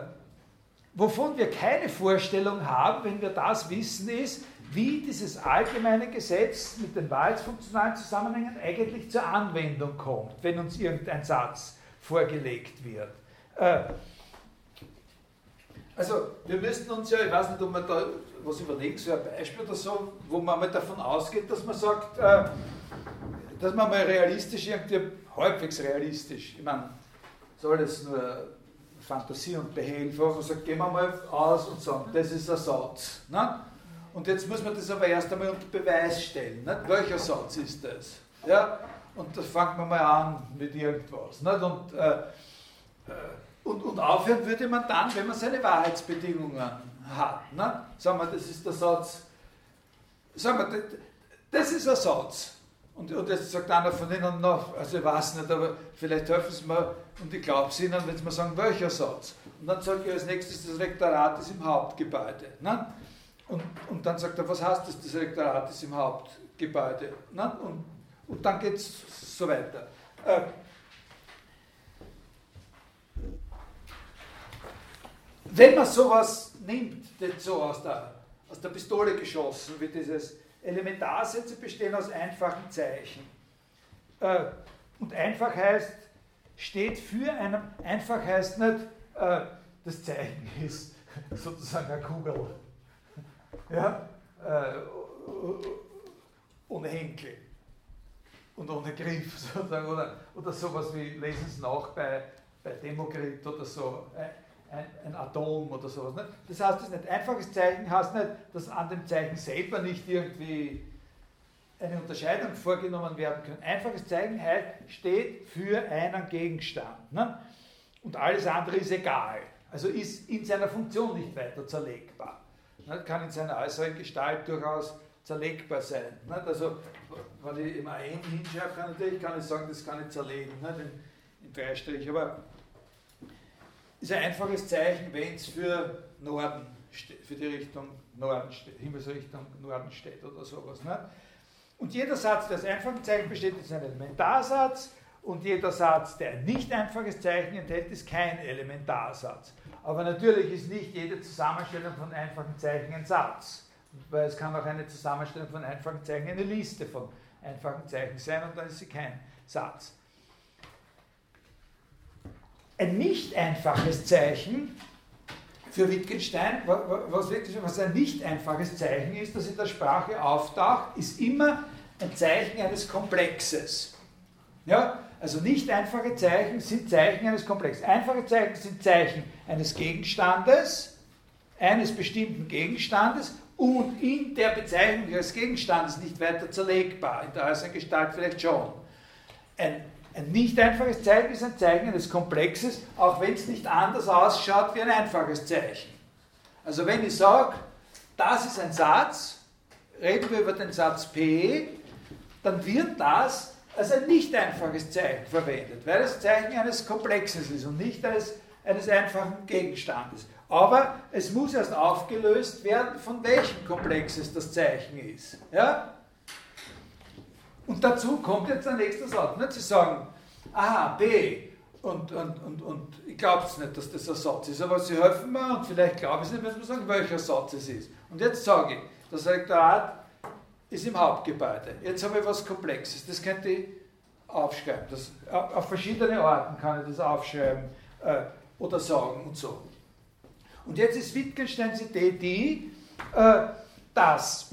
wovon wir keine Vorstellung haben, wenn wir das wissen, ist, wie dieses allgemeine Gesetz mit den wahrheitsfunktionalen Zusammenhängen eigentlich zur Anwendung kommt, wenn uns irgendein Satz vorgelegt wird. Äh, also wir müssten uns ja, ich weiß nicht, ob man da was überlegen, so ein Beispiel oder so, wo man mal davon ausgeht, dass man sagt, äh, dass man mal realistisch, irgendwie halbwegs realistisch, ich meine, soll das nur Fantasie und Behelf, und sagt, gehen wir mal aus und sagen, das ist ein Satz. Ne? Und jetzt muss man das aber erst einmal unter Beweis stellen. Nicht? Welcher Satz ist das? Ja? Und da fangen wir mal an mit irgendwas. Nicht? Und, äh, äh, und, und aufhören würde man dann, wenn man seine Wahrheitsbedingungen hat. Ne? Sagen wir, das ist der Satz. Sagen wir, das ist ein Satz. Und, und jetzt sagt einer von Ihnen noch, also ich weiß nicht, aber vielleicht helfen Sie mir und ich glaube es Ihnen, wenn Sie mir sagen, welcher Satz. Und dann sage ich als nächstes, das Rektorat ist im Hauptgebäude. Ne? Und, und dann sagt er, was heißt das, das Rektorat ist im Hauptgebäude? Ne? Und, und dann geht es so weiter. Äh, wenn man sowas nimmt, nicht so aus der, aus der Pistole geschossen, wie dieses Elementarsätze bestehen aus einfachen Zeichen. Äh, und einfach heißt, steht für einen, einfach heißt nicht, äh, das Zeichen ist sozusagen eine Kugel. Ja? Äh, ohne Henkel und ohne Griff sozusagen, oder, oder sowas wie, lesen Sie nach bei, bei Demokrit oder so, ein, ein, Atom oder sowas. Ne? Das heißt, das ist nicht einfaches Zeichen, heißt nicht, dass an dem Zeichen selber nicht irgendwie eine Unterscheidung vorgenommen werden kann. Einfaches Zeichen heißt, steht für einen Gegenstand. Ne? Und alles andere ist egal. Also ist in seiner Funktion nicht weiter zerlegbar. Ne? Kann in seiner äußeren Gestalt durchaus zerlegbar sein. Ne? Also, wenn ich im AM hinschreibe, kann, natürlich kann ich sagen, das kann ich zerlegen, ne? in, in Dreistrich. Aber ist ein einfaches Zeichen, wenn es für Norden für die Richtung Norden Himmelsrichtung Norden steht oder sowas. Ne? Und jeder Satz, der aus einfachen Zeichen besteht, ist ein Elementarsatz und jeder Satz, der ein nicht einfaches Zeichen enthält, ist kein Elementarsatz. Aber natürlich ist nicht jede Zusammenstellung von einfachen Zeichen ein Satz, weil es kann auch eine Zusammenstellung von einfachen Zeichen eine Liste von einfachen Zeichen sein und dann ist sie kein Satz. Ein nicht einfaches Zeichen für Wittgenstein, was wirklich was ein nicht einfaches Zeichen ist, das in der Sprache auftaucht, ist immer ein Zeichen eines Komplexes. Ja? Also nicht einfache Zeichen sind Zeichen eines Komplexes. Einfache Zeichen sind Zeichen eines Gegenstandes, eines bestimmten Gegenstandes und in der Bezeichnung des Gegenstandes nicht weiter zerlegbar, in der äußeren Gestalt vielleicht schon. Ein ein nicht einfaches Zeichen ist ein Zeichen eines Komplexes, auch wenn es nicht anders ausschaut wie ein einfaches Zeichen. Also wenn ich sage, das ist ein Satz, reden wir über den Satz P, dann wird das als ein nicht einfaches Zeichen verwendet, weil es Zeichen eines Komplexes ist und nicht eines, eines einfachen Gegenstandes. Aber es muss erst aufgelöst werden, von welchem Komplexes das Zeichen ist. Ja? Und dazu kommt jetzt der nächste Satz. Nicht? Sie sagen A, B. Und, und, und, und ich glaube es nicht, dass das ein Satz ist, aber Sie helfen mir und vielleicht glaube ich es nicht, wenn Sie sagen, welcher Satz es ist. Und jetzt sage ich, das Rektorat ist im Hauptgebäude. Jetzt habe ich was Komplexes, das könnte ich aufschreiben. Das, auf verschiedene Arten kann ich das aufschreiben. Äh, oder sagen und so. Und jetzt ist Wittgensteins Idee die, äh, dass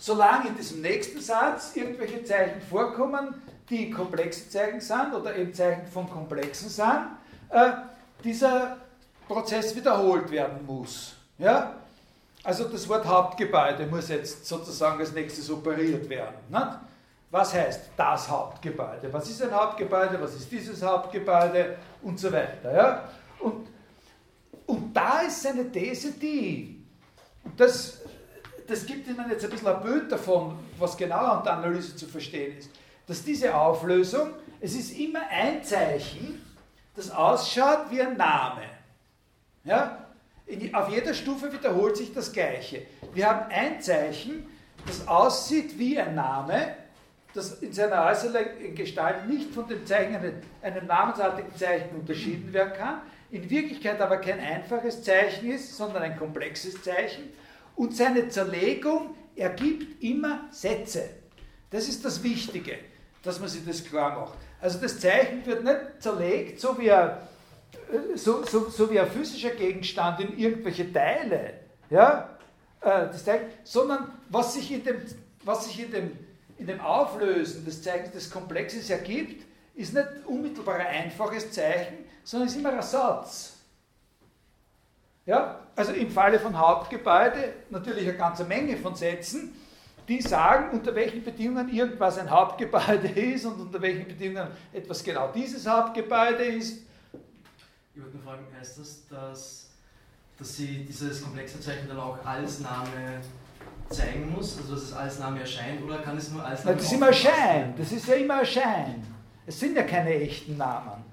solange in diesem nächsten Satz irgendwelche Zeichen vorkommen, die komplexe Zeichen sind oder eben Zeichen von Komplexen sind, äh, dieser Prozess wiederholt werden muss. Ja? Also das Wort Hauptgebäude muss jetzt sozusagen als nächstes operiert werden. Nicht? Was heißt das Hauptgebäude? Was ist ein Hauptgebäude? Was ist dieses Hauptgebäude? Und so weiter. Ja? Und, und da ist seine These die, das, das gibt Ihnen jetzt ein bisschen ein Bild davon, was genauer an der Analyse zu verstehen ist, dass diese Auflösung, es ist immer ein Zeichen, das ausschaut wie ein Name. Ja? Auf jeder Stufe wiederholt sich das Gleiche. Wir haben ein Zeichen, das aussieht wie ein Name, das in seiner äußeren Gestalt nicht von dem Zeichen, einem namensartigen Zeichen unterschieden werden kann, in Wirklichkeit aber kein einfaches Zeichen ist, sondern ein komplexes Zeichen. Und seine Zerlegung ergibt immer Sätze. Das ist das Wichtige, dass man sich das klar macht. Also das Zeichen wird nicht zerlegt, so wie ein, so, so, so wie ein physischer Gegenstand in irgendwelche Teile, ja, äh, das Zeichen, sondern was sich in dem, was sich in dem, in dem Auflösen des Zeichens des Komplexes ergibt, ist nicht unmittelbar ein einfaches Zeichen, sondern ist immer ein Satz. Ja, also im Falle von Hauptgebäude natürlich eine ganze Menge von Sätzen, die sagen, unter welchen Bedingungen irgendwas ein Hauptgebäude ist und unter welchen Bedingungen etwas genau dieses Hauptgebäude ist. Ich wollte nur fragen, heißt das, dass, dass sie dieses komplexe Zeichen dann auch als Name zeigen muss, also dass es als Name erscheint, oder kann es nur als Name Das ist immer ein Schein, das ist ja immer ein Schein. Es sind ja keine echten Namen.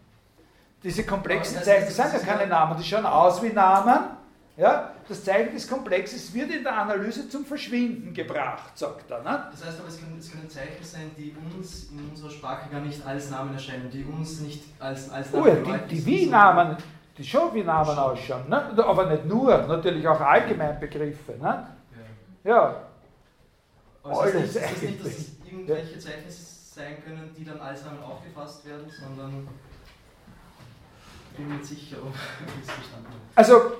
Diese komplexen Zeichen sind ja keine Namen, die schauen aus wie Namen, ja, das Zeichen des Komplexes wird in der Analyse zum Verschwinden gebracht, sagt er. Ne? Das heißt aber, es können, es können Zeichen sein, die uns in unserer Sprache gar nicht als Namen erscheinen, die uns nicht als, als Namen oh ja, die, die Wie-Namen, die schon wie Namen schon. ausschauen, ne? aber nicht nur, natürlich auch Allgemeinbegriffe. Ne? Ja. ja. Aber Alles ist, das nicht, dass es irgendwelche Zeichen sein können, die dann als Namen aufgefasst werden, sondern bin mir sicher, ob ich es verstanden habe. Also,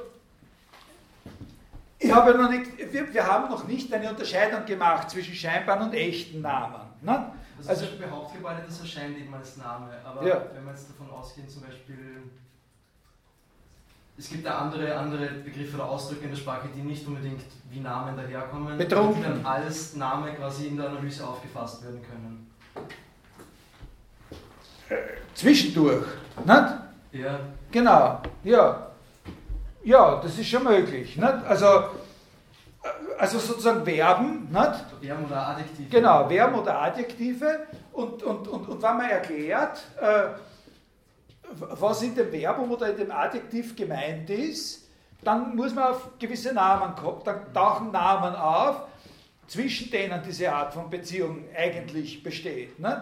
ich habe noch nicht, wir, wir, haben noch nicht eine Unterscheidung gemacht zwischen scheinbaren und echten Namen. Ne? Also, also zum Beispiel Hauptgebäude, das erscheint eben als Name, aber ja. wenn wir jetzt davon ausgehen, zum Beispiel, es gibt da andere, andere Begriffe oder Ausdrücke in der Sprache, die nicht unbedingt wie Namen daherkommen, Betrunken. die dann als Name quasi in der Analyse aufgefasst werden können. Zwischendurch, nicht? Ja. Genau, ja. Ja, das ist schon möglich. Nicht? Also, also sozusagen Verben. Nicht? Verben oder Adjektive. Genau, Verben oder Adjektive. Und, und, und, und wenn man erklärt, äh, was in dem Verbum oder in dem Adjektiv gemeint ist, dann muss man auf gewisse Namen kommen, dann tauchen Namen auf, zwischen denen diese Art von Beziehung eigentlich besteht. Nicht?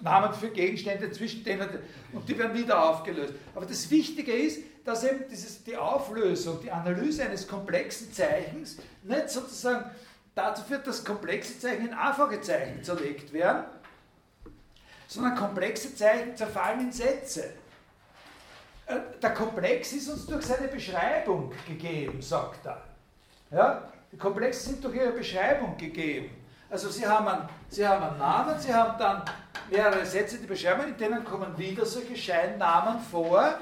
Namen für Gegenstände, zwischen denen, und die werden wieder aufgelöst. Aber das Wichtige ist, dass eben dieses, die Auflösung, die Analyse eines komplexen Zeichens nicht sozusagen dazu führt, dass komplexe Zeichen in einfache Zeichen zerlegt werden, sondern komplexe Zeichen zerfallen in Sätze. Äh, der Komplex ist uns durch seine Beschreibung gegeben, sagt er. Ja? Die Komplexe sind durch ihre Beschreibung gegeben. Also Sie haben, einen, Sie haben einen Namen, Sie haben dann mehrere Sätze, die beschreiben, in denen kommen wieder solche Scheinnamen vor.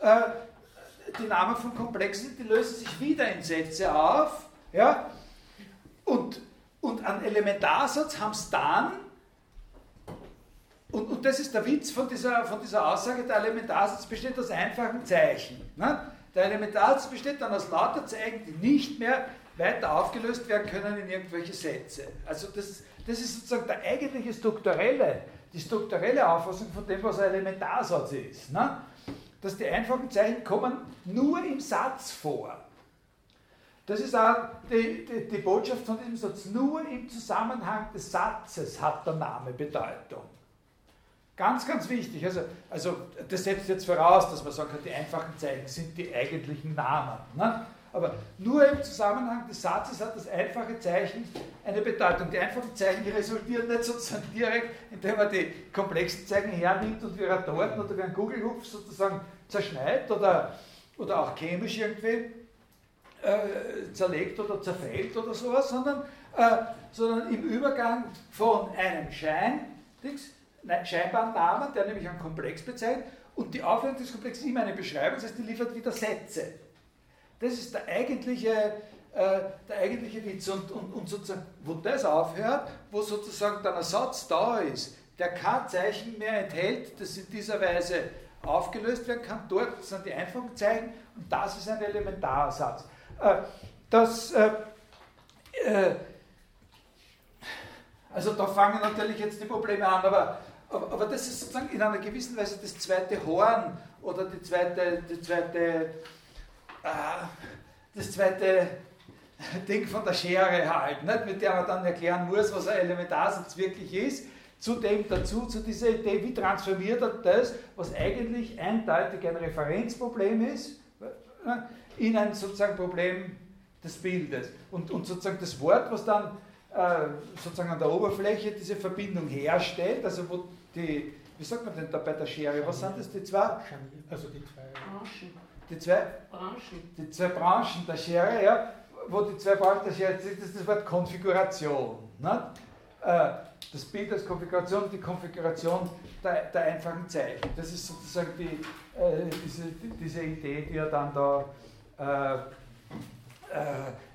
Äh, die Namen von Komplexen, die lösen sich wieder in Sätze auf. Ja? Und, und einen Elementarsatz haben es dann, und, und das ist der Witz von dieser, von dieser Aussage, der Elementarsatz besteht aus einfachen Zeichen. Ne? Der Elementarsatz besteht dann aus lauter Zeichen, die nicht mehr weiter aufgelöst werden können in irgendwelche Sätze. Also das, das ist sozusagen der eigentliche strukturelle, die strukturelle Auffassung von dem, was ein Elementarsatz ist. Ne? dass die einfachen Zeichen kommen nur im Satz vor. Das ist auch die, die, die, Botschaft von diesem Satz. Nur im Zusammenhang des Satzes hat der Name Bedeutung. Ganz, ganz wichtig. Also, also das setzt jetzt voraus, dass man sagen kann, die einfachen Zeichen sind die eigentlichen Namen. Ne? Aber nur im Zusammenhang des Satzes hat das einfache Zeichen eine Bedeutung. Die einfachen Zeichen resultieren nicht sozusagen direkt, indem man die komplexen Zeichen hernimmt und wie ein Torten oder wie ein Kugelhupf sozusagen zerschneidet oder, oder auch chemisch irgendwie äh, zerlegt oder zerfällt oder sowas, sondern, äh, sondern im Übergang von einem Schein, scheinbaren Namen, der nämlich einen Komplex bezeichnet, und die Aufhörung des Komplexes ist immer eine Beschreibung, das heißt, die liefert wieder Sätze. Das ist der eigentliche, äh, der eigentliche Witz. Und, und, und sozusagen, wo das aufhört, wo sozusagen dann ein Satz da ist, der kein Zeichen mehr enthält, das in dieser Weise aufgelöst werden kann, dort sind die einfachen und das ist ein Elementarsatz. Äh, das, äh, äh, also da fangen natürlich jetzt die Probleme an, aber aber, aber, das ist sozusagen in einer gewissen Weise das zweite Horn oder die zweite, die zweite, das zweite Ding von der Schere halt, nicht? mit der man dann erklären muss, was ein Elementarsatz wirklich ist. Zudem dazu, zu dieser Idee, wie transformiert er das, was eigentlich eindeutig ein Referenzproblem ist, äh, in ein sozusagen Problem des Bildes. Und, und sozusagen das Wort, was dann äh, sozusagen an der Oberfläche diese Verbindung herstellt, also wo die, wie sagt man denn da bei der Schere, was sind das, die zwei? Also die zwei Branchen. Die zwei Branchen. Die zwei Branchen der Schere, ja, wo die zwei Branchen der Schere, das ist das Wort Konfiguration. Ne? Das Bild als Konfiguration, die Konfiguration der, der einfachen Zeichen. Das ist sozusagen die, äh, diese, diese Idee, die er dann da äh, äh,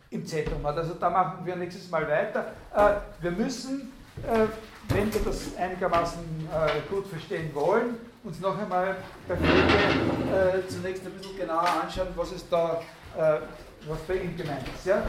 im Zentrum hat. Also da machen wir nächstes Mal weiter. Äh, wir müssen äh, wenn wir das einigermaßen äh, gut verstehen wollen, uns noch einmal bei Frege äh, zunächst ein bisschen genauer anschauen, was ist da, äh, was bei ihm gemeint ist. Ja?